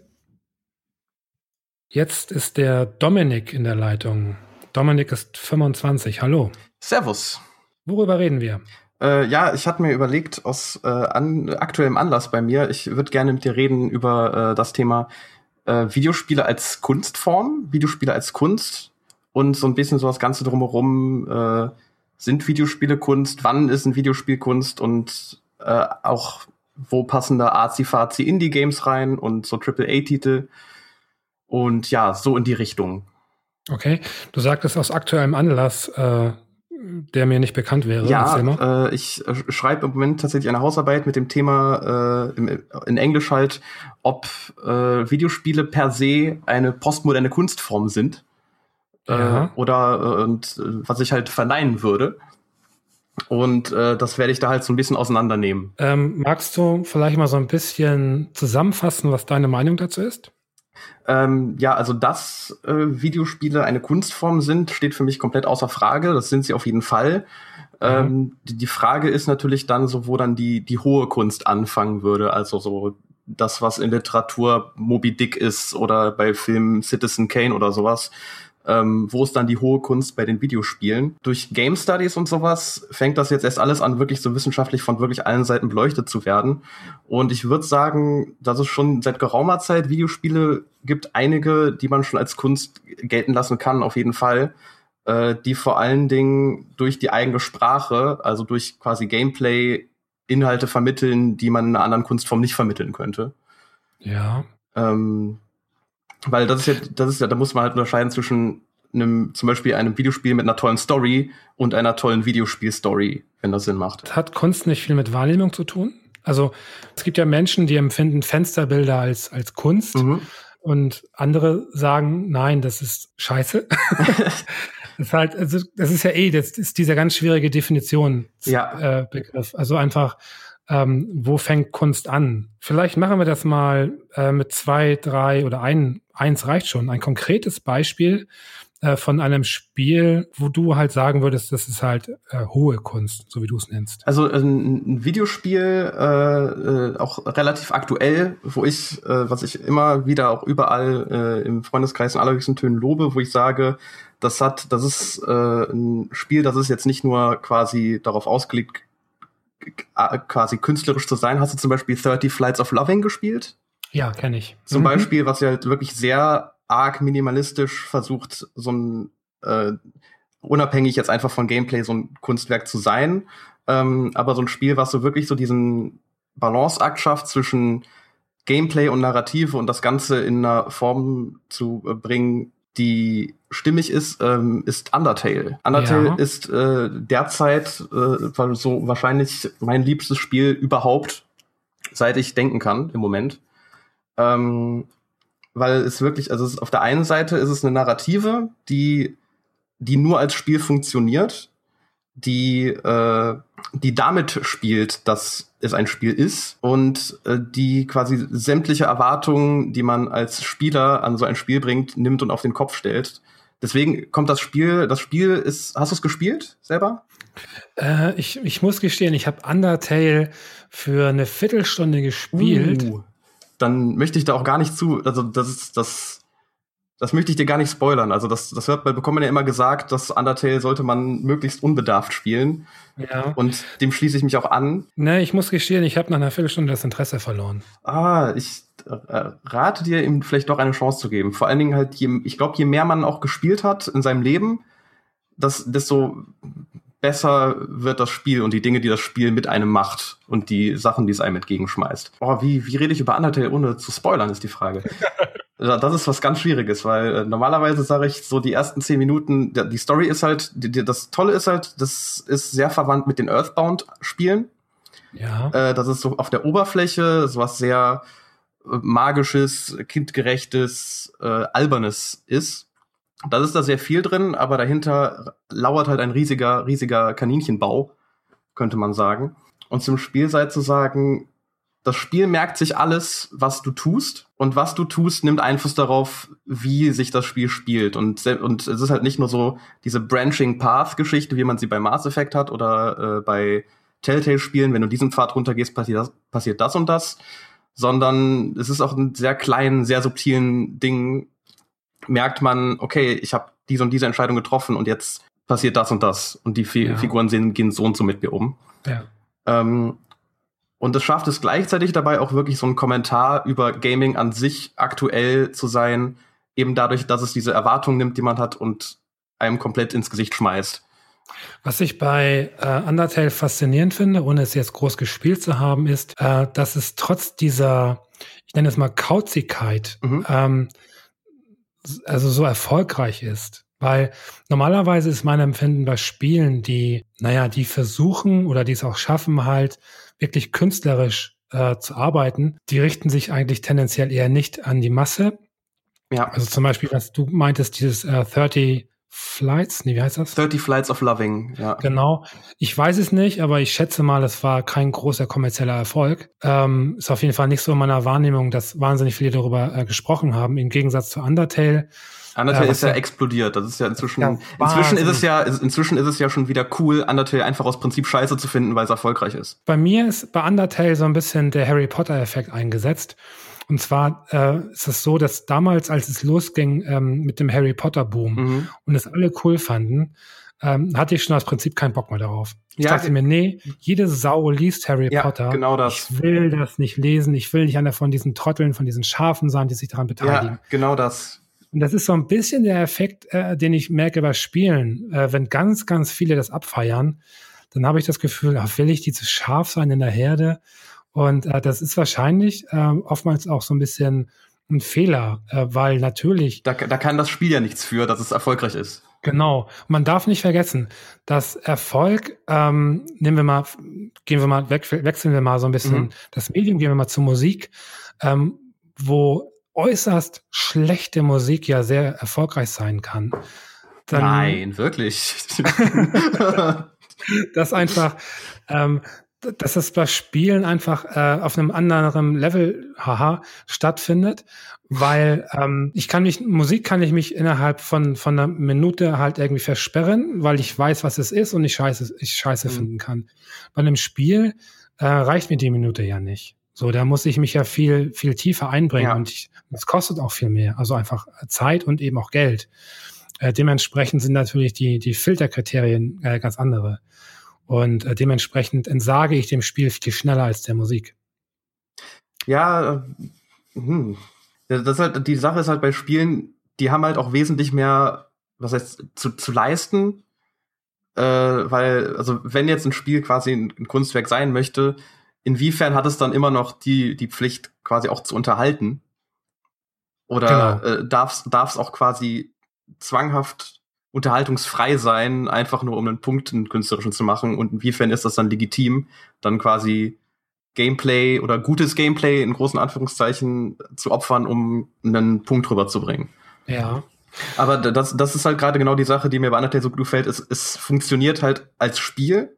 Jetzt ist der Dominik in der Leitung. Dominik ist 25. Hallo. Servus. Worüber reden wir? Äh, ja, ich hatte mir überlegt, aus äh, an, aktuellem Anlass bei mir, ich würde gerne mit dir reden über äh, das Thema äh, Videospiele als Kunstform, Videospiele als Kunst und so ein bisschen so das Ganze drumherum. Äh, sind Videospiele Kunst? Wann ist ein Videospiel Kunst? Und äh, auch wo passen da arzi-fazi Indie-Games rein und so AAA-Titel? Und ja, so in die Richtung. Okay, du sagtest aus aktuellem Anlass, äh, der mir nicht bekannt wäre. Ja, äh, ich äh, schreibe im Moment tatsächlich eine Hausarbeit mit dem Thema äh, im, in Englisch halt, ob äh, Videospiele per se eine postmoderne Kunstform sind. Äh, ja. oder äh, und was ich halt verneinen würde. Und äh, das werde ich da halt so ein bisschen auseinandernehmen. Ähm, magst du vielleicht mal so ein bisschen zusammenfassen, was deine Meinung dazu ist? Ähm, ja, also dass äh, Videospiele eine Kunstform sind, steht für mich komplett außer Frage. Das sind sie auf jeden Fall. Ähm, die, die, Frage ist natürlich dann so, wo dann die, die hohe Kunst anfangen würde. Also so das, was in Literatur Moby Dick ist oder bei Film Citizen Kane oder sowas ähm, wo ist dann die hohe Kunst bei den Videospielen. Durch Game Studies und sowas fängt das jetzt erst alles an, wirklich so wissenschaftlich von wirklich allen Seiten beleuchtet zu werden. Und ich würde sagen, dass es schon seit geraumer Zeit Videospiele gibt, einige, die man schon als Kunst gelten lassen kann, auf jeden Fall äh, die vor allen Dingen durch die eigene Sprache, also durch quasi Gameplay, Inhalte vermitteln, die man in einer anderen Kunstform nicht vermitteln könnte. Ja. Ähm, weil das ist ja, das ist ja, da muss man halt unterscheiden zwischen einem, zum Beispiel einem Videospiel mit einer tollen Story und einer tollen Videospiel-Story, wenn das Sinn macht. Hat Kunst nicht viel mit Wahrnehmung zu tun? Also es gibt ja Menschen, die empfinden Fensterbilder als, als Kunst mhm. und andere sagen, nein, das ist scheiße. das ist halt, also das ist ja eh, das ist dieser ganz schwierige Definitionsbegriff. Ja. Äh, also einfach, ähm, wo fängt Kunst an? Vielleicht machen wir das mal äh, mit zwei, drei oder ein, eins reicht schon. Ein konkretes Beispiel äh, von einem Spiel, wo du halt sagen würdest, das ist halt äh, hohe Kunst, so wie du es nennst. Also ein, ein Videospiel, äh, äh, auch relativ aktuell, wo ich, äh, was ich immer wieder auch überall äh, im Freundeskreis in allerhöchsten Tönen lobe, wo ich sage, das hat, das ist äh, ein Spiel, das ist jetzt nicht nur quasi darauf ausgelegt, quasi künstlerisch zu sein. Hast du zum Beispiel 30 Flights of Loving gespielt? Ja, kenne ich. Zum mhm. Beispiel, was ja halt wirklich sehr arg minimalistisch versucht, so ein äh, unabhängig jetzt einfach von Gameplay so ein Kunstwerk zu sein. Ähm, aber so ein Spiel, was so wirklich so diesen Balanceakt schafft zwischen Gameplay und Narrative und das Ganze in einer Form zu äh, bringen, die stimmig ist, ähm, ist Undertale. Undertale ja. ist äh, derzeit äh, so wahrscheinlich mein liebstes Spiel überhaupt, seit ich denken kann im Moment. Ähm, weil es wirklich, also es auf der einen Seite ist es eine Narrative, die, die nur als Spiel funktioniert, die, äh, die damit spielt, dass es ein Spiel ist und äh, die quasi sämtliche Erwartungen, die man als Spieler an so ein Spiel bringt, nimmt und auf den Kopf stellt. Deswegen kommt das Spiel, das Spiel ist, hast du es gespielt selber? Äh, ich, ich muss gestehen, ich habe Undertale für eine Viertelstunde gespielt. Uh, dann möchte ich da auch gar nicht zu, also das ist das das möchte ich dir gar nicht spoilern. Also das, das wird, bekommt man ja immer gesagt, dass Undertale sollte man möglichst unbedarft spielen. Ja. Und dem schließe ich mich auch an. Ne, ich muss gestehen, ich habe nach einer Viertelstunde das Interesse verloren. Ah, ich äh, rate dir, ihm vielleicht doch eine Chance zu geben. Vor allen Dingen halt, je, ich glaube, je mehr man auch gespielt hat in seinem Leben, das, desto besser wird das Spiel und die Dinge, die das Spiel mit einem macht und die Sachen, die es einem entgegenschmeißt. Oh, wie, wie rede ich über Undertale, ohne zu spoilern, ist die Frage. das ist was ganz Schwieriges, weil äh, normalerweise sage ich so die ersten zehn Minuten, die, Story ist halt, die, die, das Tolle ist halt, das ist sehr verwandt mit den Earthbound-Spielen. Ja. Äh, das ist so auf der Oberfläche sowas sehr äh, magisches, kindgerechtes, äh, albernes ist. Das ist da sehr viel drin, aber dahinter lauert halt ein riesiger, riesiger Kaninchenbau, könnte man sagen. Und zum Spiel sei zu sagen, das Spiel merkt sich alles, was du tust. Und was du tust, nimmt Einfluss darauf, wie sich das Spiel spielt. Und, und es ist halt nicht nur so diese Branching Path-Geschichte, wie man sie bei Mass Effect hat oder äh, bei Telltale-Spielen. Wenn du diesen Pfad runtergehst, passiert das, passiert das und das. Sondern es ist auch ein sehr kleinen, sehr subtilen Ding, merkt man, okay, ich habe diese und diese Entscheidung getroffen und jetzt passiert das und das und die Fi ja. Figuren sehen, gehen so und so mit mir um. Ja. Ähm, und es schafft es gleichzeitig dabei auch wirklich so ein Kommentar über Gaming an sich aktuell zu sein, eben dadurch, dass es diese Erwartungen nimmt, die man hat und einem komplett ins Gesicht schmeißt. Was ich bei äh, Undertale faszinierend finde, ohne es jetzt groß gespielt zu haben, ist, äh, dass es trotz dieser, ich nenne es mal Kauzigkeit, mhm. ähm, also so erfolgreich ist. Weil normalerweise ist mein Empfinden bei Spielen, die, naja, die versuchen oder die es auch schaffen, halt wirklich künstlerisch äh, zu arbeiten, die richten sich eigentlich tendenziell eher nicht an die Masse. Ja. Also zum Beispiel, was du meintest, dieses äh, 30 Flights, nee, wie heißt das? 30 Flights of Loving, ja. Genau. Ich weiß es nicht, aber ich schätze mal, es war kein großer kommerzieller Erfolg. Ähm, ist auf jeden Fall nicht so in meiner Wahrnehmung, dass wahnsinnig viele darüber äh, gesprochen haben, im Gegensatz zu Undertale. Undertale äh, ist ja explodiert. Das ist ja inzwischen, ja, inzwischen ist es ja, inzwischen ist es ja schon wieder cool, Undertale einfach aus Prinzip scheiße zu finden, weil es erfolgreich ist. Bei mir ist bei Undertale so ein bisschen der Harry Potter Effekt eingesetzt. Und zwar äh, ist es so, dass damals, als es losging ähm, mit dem Harry Potter Boom mhm. und es alle cool fanden, ähm, hatte ich schon aus Prinzip keinen Bock mehr darauf. Ich ja, dachte mir, nee, jede Sau liest Harry ja, Potter. Genau das. Ich will das nicht lesen. Ich will nicht einer von diesen Trotteln, von diesen Schafen sein, die sich daran beteiligen. Ja, genau das. Und das ist so ein bisschen der Effekt, äh, den ich merke bei Spielen. Äh, wenn ganz, ganz viele das abfeiern, dann habe ich das Gefühl, ach, will ich dieses Schaf sein in der Herde? Und äh, das ist wahrscheinlich äh, oftmals auch so ein bisschen ein Fehler, äh, weil natürlich. Da, da kann das Spiel ja nichts für, dass es erfolgreich ist. Genau. Man darf nicht vergessen, dass Erfolg, ähm, nehmen wir mal, gehen wir mal, weg, wechseln wir mal so ein bisschen mhm. das Medium, gehen wir mal zur Musik, ähm, wo äußerst schlechte Musik ja sehr erfolgreich sein kann. Dann, Nein, wirklich. das einfach, ähm, dass das bei Spielen einfach äh, auf einem anderen Level, haha, stattfindet, weil ähm, ich kann mich, Musik kann ich mich innerhalb von, von einer Minute halt irgendwie versperren, weil ich weiß, was es ist und ich scheiße, ich scheiße mhm. finden kann. Bei einem Spiel äh, reicht mir die Minute ja nicht. So, da muss ich mich ja viel, viel tiefer einbringen ja. und das kostet auch viel mehr. Also einfach Zeit und eben auch Geld. Äh, dementsprechend sind natürlich die, die Filterkriterien äh, ganz andere. Und äh, dementsprechend entsage ich dem Spiel viel schneller als der Musik. Ja, hm. das ist halt, die Sache ist halt bei Spielen, die haben halt auch wesentlich mehr, was heißt, zu, zu leisten. Äh, weil, also wenn jetzt ein Spiel quasi ein, ein Kunstwerk sein möchte, inwiefern hat es dann immer noch die, die Pflicht, quasi auch zu unterhalten? Oder genau. äh, darf es auch quasi zwanghaft unterhaltungsfrei sein, einfach nur um einen Punkt einen künstlerischen zu machen und inwiefern ist das dann legitim, dann quasi Gameplay oder gutes Gameplay in großen Anführungszeichen zu opfern, um einen Punkt rüberzubringen. Ja. Aber das, das ist halt gerade genau die Sache, die mir bei Undertale so gut gefällt. Es, es funktioniert halt als Spiel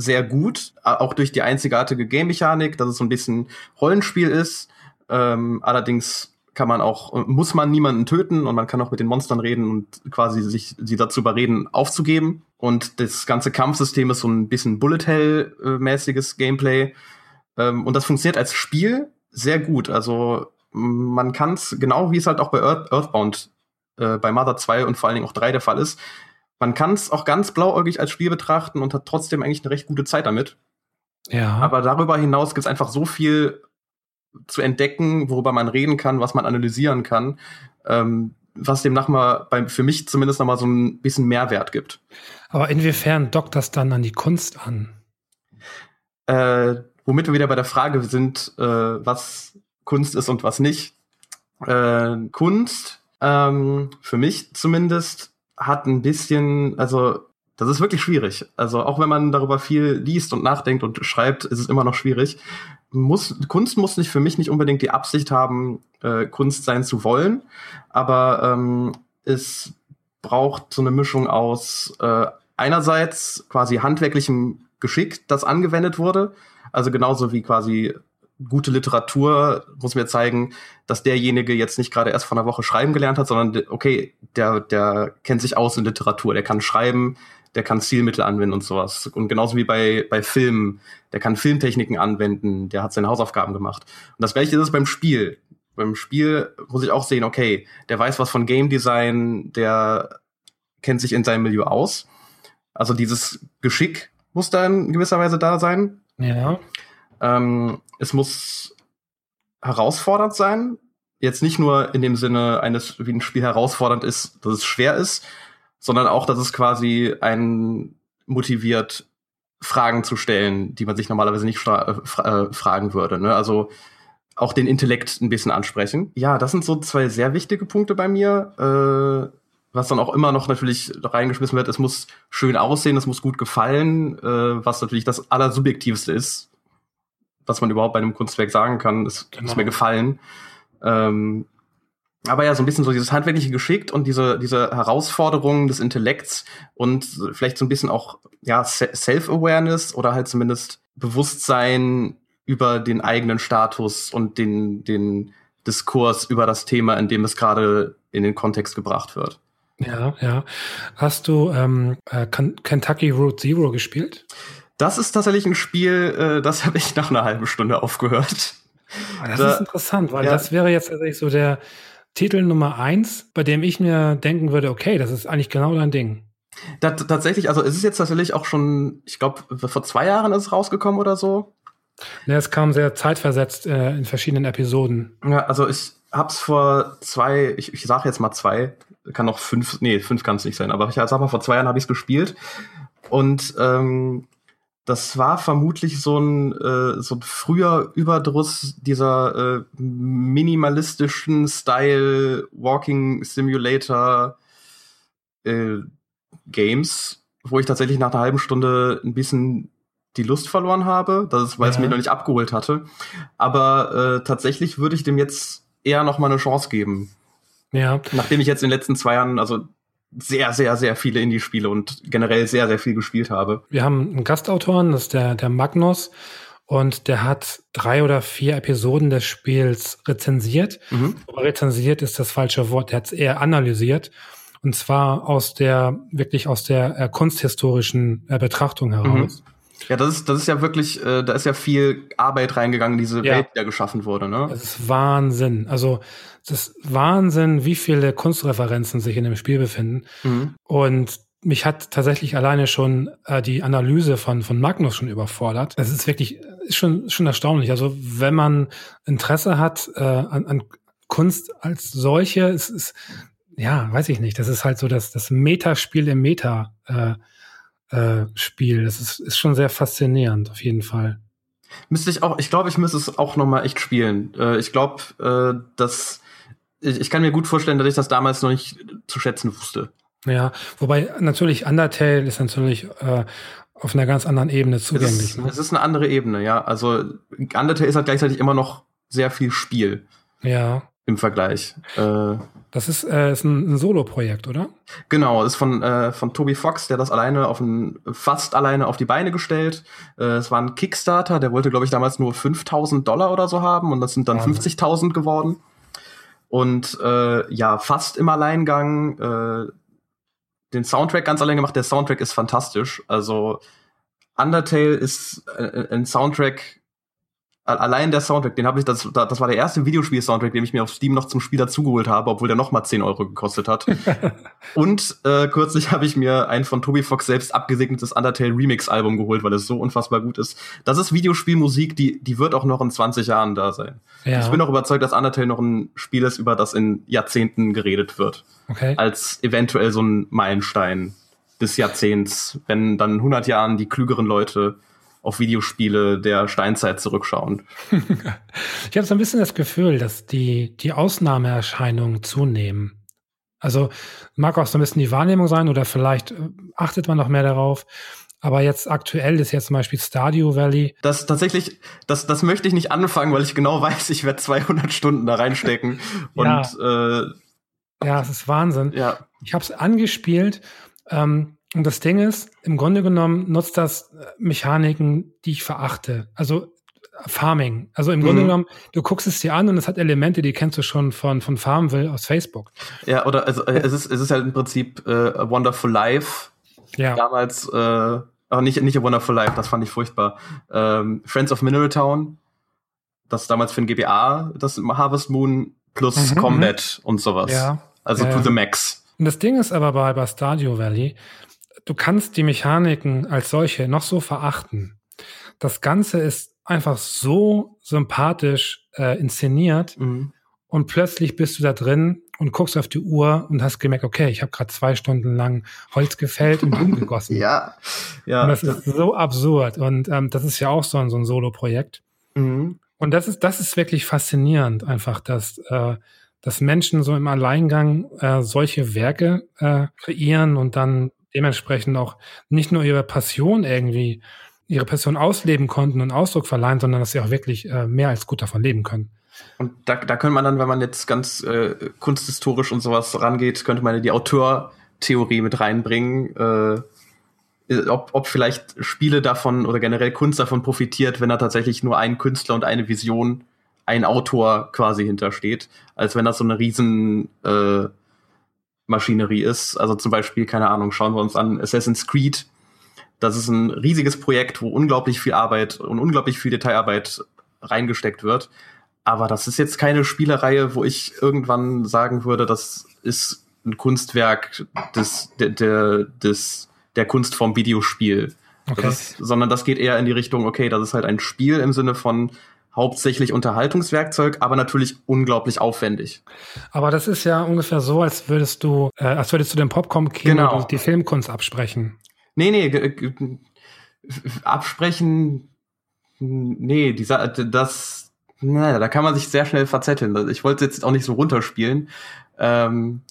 sehr gut, auch durch die einzigartige Game-Mechanik, dass es so ein bisschen Rollenspiel ist. Ähm, allerdings kann man auch, muss man niemanden töten und man kann auch mit den Monstern reden und quasi sich sie dazu überreden, aufzugeben. Und das ganze Kampfsystem ist so ein bisschen Bullet Hell-mäßiges Gameplay. Ähm, und das funktioniert als Spiel sehr gut. Also man kann es, genau wie es halt auch bei Earth, Earthbound, äh, bei Mother 2 und vor allen Dingen auch 3 der Fall ist, man kann es auch ganz blauäugig als Spiel betrachten und hat trotzdem eigentlich eine recht gute Zeit damit. Ja. Aber darüber hinaus gibt es einfach so viel zu entdecken, worüber man reden kann, was man analysieren kann, ähm, was dem mal bei, für mich zumindest noch mal so ein bisschen Mehrwert gibt. Aber inwiefern dockt das dann an die Kunst an? Äh, womit wir wieder bei der Frage sind, äh, was Kunst ist und was nicht. Äh, Kunst, ähm, für mich zumindest, hat ein bisschen, also das ist wirklich schwierig. Also auch wenn man darüber viel liest und nachdenkt und schreibt, ist es immer noch schwierig. Muss, Kunst muss nicht für mich nicht unbedingt die Absicht haben, äh, Kunst sein zu wollen, aber ähm, es braucht so eine Mischung aus äh, einerseits quasi handwerklichem Geschick, das angewendet wurde, also genauso wie quasi gute Literatur muss mir zeigen, dass derjenige jetzt nicht gerade erst vor einer Woche schreiben gelernt hat, sondern okay, der, der kennt sich aus in Literatur, der kann schreiben, der kann Stilmittel anwenden und sowas. Und genauso wie bei, bei Filmen, der kann Filmtechniken anwenden, der hat seine Hausaufgaben gemacht. Und das gleiche ist es beim Spiel. beim Spiel muss ich auch sehen, okay, der weiß was von Game Design, der kennt sich in seinem Milieu aus. Also dieses Geschick muss da in gewisser Weise da sein. Ja. Ähm, es muss herausfordernd sein. Jetzt nicht nur in dem Sinne eines, wie ein Spiel herausfordernd ist, dass es schwer ist, sondern auch, dass es quasi einen motiviert, Fragen zu stellen, die man sich normalerweise nicht äh, fra äh, fragen würde. Ne? Also auch den Intellekt ein bisschen ansprechen. Ja, das sind so zwei sehr wichtige Punkte bei mir. Äh, was dann auch immer noch natürlich reingeschmissen wird, es muss schön aussehen, es muss gut gefallen, äh, was natürlich das Allersubjektivste ist, was man überhaupt bei einem Kunstwerk sagen kann, es genau. muss mir gefallen. Ähm, aber ja, so ein bisschen so dieses handwerkliche Geschick und diese, diese Herausforderungen des Intellekts und vielleicht so ein bisschen auch, ja, Self-Awareness oder halt zumindest Bewusstsein über den eigenen Status und den, den Diskurs über das Thema, in dem es gerade in den Kontext gebracht wird. Ja, ja. Hast du ähm, äh, Kentucky Road Zero gespielt? Das ist tatsächlich ein Spiel, äh, das habe ich nach einer halben Stunde aufgehört. Ah, das da, ist interessant, weil ja. das wäre jetzt tatsächlich so der Titel Nummer eins, bei dem ich mir denken würde, okay, das ist eigentlich genau dein Ding. Da, tatsächlich, also es ist jetzt tatsächlich auch schon, ich glaube, vor zwei Jahren ist es rausgekommen oder so. Ja, es kam sehr zeitversetzt äh, in verschiedenen Episoden. Ja, also ich hab's vor zwei, ich, ich sage jetzt mal zwei, kann noch fünf, nee, fünf kann es nicht sein, aber ich sag mal, vor zwei Jahren habe ich es gespielt. Und ähm, das war vermutlich so ein, äh, so ein früher Überdruss dieser äh, minimalistischen Style Walking Simulator äh, Games, wo ich tatsächlich nach einer halben Stunde ein bisschen die Lust verloren habe, das weil ja. es mich noch nicht abgeholt hatte. Aber äh, tatsächlich würde ich dem jetzt eher noch mal eine Chance geben. Ja. Nachdem ich jetzt in den letzten zwei Jahren, also sehr, sehr, sehr viele Indie-Spiele und generell sehr, sehr viel gespielt habe. Wir haben einen Gastautoren, das ist der, der Magnus. Und der hat drei oder vier Episoden des Spiels rezensiert. Mhm. Aber rezensiert ist das falsche Wort. Er hat es eher analysiert. Und zwar aus der, wirklich aus der äh, kunsthistorischen äh, Betrachtung heraus. Mhm. Ja, das ist, das ist ja wirklich, äh, da ist ja viel Arbeit reingegangen, diese ja. Welt, die da geschaffen wurde, ne? Das ist Wahnsinn. Also, es ist Wahnsinn, wie viele Kunstreferenzen sich in dem Spiel befinden. Mhm. Und mich hat tatsächlich alleine schon äh, die Analyse von, von Magnus schon überfordert. Das ist wirklich, ist schon, schon erstaunlich. Also, wenn man Interesse hat äh, an, an Kunst als solche, es ist, ja, weiß ich nicht, das ist halt so das, das Metaspiel im Meta, äh, äh, Spiel. Das ist, ist schon sehr faszinierend, auf jeden Fall. Müsste ich auch, ich glaube, ich müsste es auch noch mal echt spielen. Äh, ich glaube, äh, dass ich, ich kann mir gut vorstellen, dass ich das damals noch nicht zu schätzen wusste. Ja, wobei natürlich Undertale ist natürlich äh, auf einer ganz anderen Ebene zugänglich. Es ist, ne? es ist eine andere Ebene, ja. Also Undertale ist halt gleichzeitig immer noch sehr viel Spiel. Ja. Im Vergleich. Äh, das ist, äh, ist ein, ein Solo-Projekt, oder? Genau, ist von, äh, von Toby Fox, der das alleine auf ein, fast alleine auf die Beine gestellt. Äh, es war ein Kickstarter, der wollte, glaube ich, damals nur 5000 Dollar oder so haben und das sind dann 50.000 geworden. Und äh, ja, fast im Alleingang. Äh, den Soundtrack ganz allein gemacht. Der Soundtrack ist fantastisch. Also Undertale ist ein Soundtrack, allein der Soundtrack, den habe ich, das, das war der erste Videospiel-Soundtrack, den ich mir auf Steam noch zum Spieler zugeholt habe, obwohl der noch mal 10 Euro gekostet hat. und äh, kürzlich habe ich mir ein von Toby Fox selbst abgesegnetes Undertale Remix-Album geholt, weil es so unfassbar gut ist. Das ist Videospielmusik, die, die wird auch noch in 20 Jahren da sein. Ja. Ich bin auch überzeugt, dass Undertale noch ein Spiel ist, über das in Jahrzehnten geredet wird. Okay. Als eventuell so ein Meilenstein des Jahrzehnts, wenn dann in 100 Jahren die klügeren Leute auf Videospiele der Steinzeit zurückschauen. ich habe so ein bisschen das Gefühl, dass die, die Ausnahmeerscheinungen zunehmen. Also mag auch so ein bisschen die Wahrnehmung sein oder vielleicht äh, achtet man noch mehr darauf. Aber jetzt aktuell ist jetzt zum Beispiel Stadio Valley. Das tatsächlich, das, das möchte ich nicht anfangen, weil ich genau weiß, ich werde 200 Stunden da reinstecken. ja. Und äh, ja, es ist Wahnsinn. Ja. Ich habe es angespielt. Ähm, und das Ding ist, im Grunde genommen nutzt das äh, Mechaniken, die ich verachte. Also Farming. Also im mhm. Grunde genommen, du guckst es dir an und es hat Elemente, die kennst du schon von, von Farmville aus Facebook. Ja, oder also, äh, es, ist, es ist halt im Prinzip äh, A Wonderful Life. Ja. Damals, äh, aber nicht, nicht A Wonderful Life, das fand ich furchtbar. Ähm, Friends of Mineral Town. das damals für ein GBA, das Harvest Moon plus mhm, Combat und sowas. Ja. Also ja, to the max. Und das Ding ist aber bei, bei Stadio Valley, du kannst die Mechaniken als solche noch so verachten. Das Ganze ist einfach so sympathisch äh, inszeniert mhm. und plötzlich bist du da drin und guckst auf die Uhr und hast gemerkt, okay, ich habe gerade zwei Stunden lang Holz gefällt und Blumen gegossen. ja, ja. Und das ist so absurd und ähm, das ist ja auch so ein, so ein Solo-Projekt. Mhm. Und das ist das ist wirklich faszinierend, einfach, dass äh, dass Menschen so im Alleingang äh, solche Werke äh, kreieren und dann dementsprechend auch nicht nur ihre Passion irgendwie, ihre Passion ausleben konnten und Ausdruck verleihen, sondern dass sie auch wirklich äh, mehr als gut davon leben können. Und da, da könnte man dann, wenn man jetzt ganz äh, kunsthistorisch und sowas rangeht, könnte man die Autortheorie mit reinbringen, äh, ob, ob vielleicht Spiele davon oder generell Kunst davon profitiert, wenn da tatsächlich nur ein Künstler und eine Vision ein Autor quasi hintersteht, als wenn das so eine riesen äh, Maschinerie ist. Also zum Beispiel, keine Ahnung, schauen wir uns an Assassin's Creed. Das ist ein riesiges Projekt, wo unglaublich viel Arbeit und unglaublich viel Detailarbeit reingesteckt wird. Aber das ist jetzt keine Spielereihe, wo ich irgendwann sagen würde, das ist ein Kunstwerk des, der, der, des, der Kunst vom Videospiel. Okay. Das, sondern das geht eher in die Richtung, okay, das ist halt ein Spiel im Sinne von, hauptsächlich Unterhaltungswerkzeug, aber natürlich unglaublich aufwendig. Aber das ist ja ungefähr so, als würdest du, äh, als würdest du dem Popcorn-Kino genau. die Filmkunst absprechen. Nee, nee, absprechen, nee, dieser, das, naja, da kann man sich sehr schnell verzetteln. Ich wollte jetzt auch nicht so runterspielen. Ähm,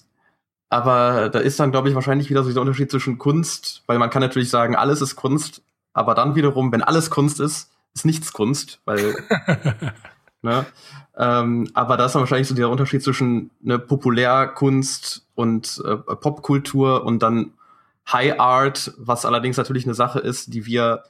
aber da ist dann, glaube ich, wahrscheinlich wieder so dieser Unterschied zwischen Kunst, weil man kann natürlich sagen, alles ist Kunst, aber dann wiederum, wenn alles Kunst ist, ist nichts Kunst, weil ne? Ähm, aber da ist dann wahrscheinlich so der Unterschied zwischen ne, Populärkunst und äh, Popkultur und dann High Art, was allerdings natürlich eine Sache ist, die wir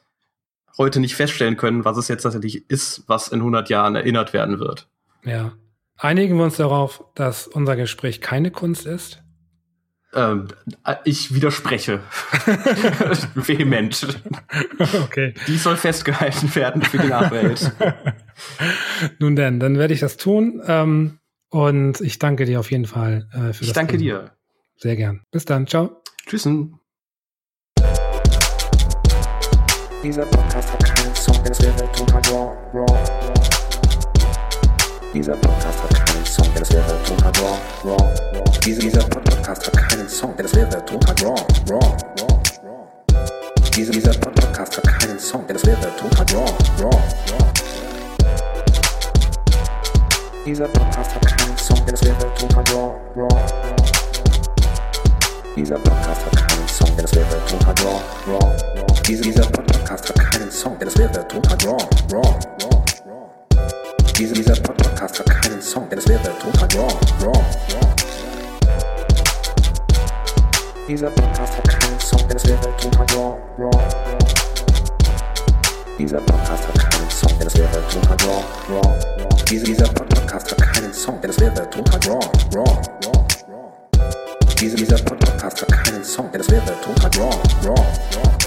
heute nicht feststellen können, was es jetzt tatsächlich ist, was in 100 Jahren erinnert werden wird. Ja. Einigen wir uns darauf, dass unser Gespräch keine Kunst ist? Ähm, ich widerspreche. Vehement. Okay. Die soll festgehalten werden für die Nachwelt. Nun denn, dann werde ich das tun. Ähm, und ich danke dir auf jeden Fall äh, für ich das. Ich danke Thema. dir. Sehr gern. Bis dann. Ciao. Tschüssen. Dieser Podcast hat keinen Song, es wäre total raw, raw. Dieser Podcast hat keinen Song, es wäre total raw, raw. Dieser Podcast hat keinen Song, denn es wäre total wrong, wrong, wrong, wrong. Dieser, Podcast hat keinen Song, denn es wäre total wrong, wrong, wrong. Dieser Podcast hat keinen Song, denn es wäre total wrong, wrong. Dieser Podcast hat keinen Song, denn es wäre total wrong, wrong. Dieser, dieser Podcast hat keinen Song, denn es wäre total wrong, wrong, wrong. Dieser, dieser Podcast hat keinen Song, denn es wäre total wrong, wrong, wrong. Dieser Podcast hat keinen Song, denn es wäre total raw, raw. Dieser Podcast hat keinen Song, denn es wäre total raw, raw. Dieser, dieser Podcast hat keinen Song, denn es wäre total raw, raw, raw. Dieser, dieser Podcast hat keinen Song, denn es wäre total raw, raw.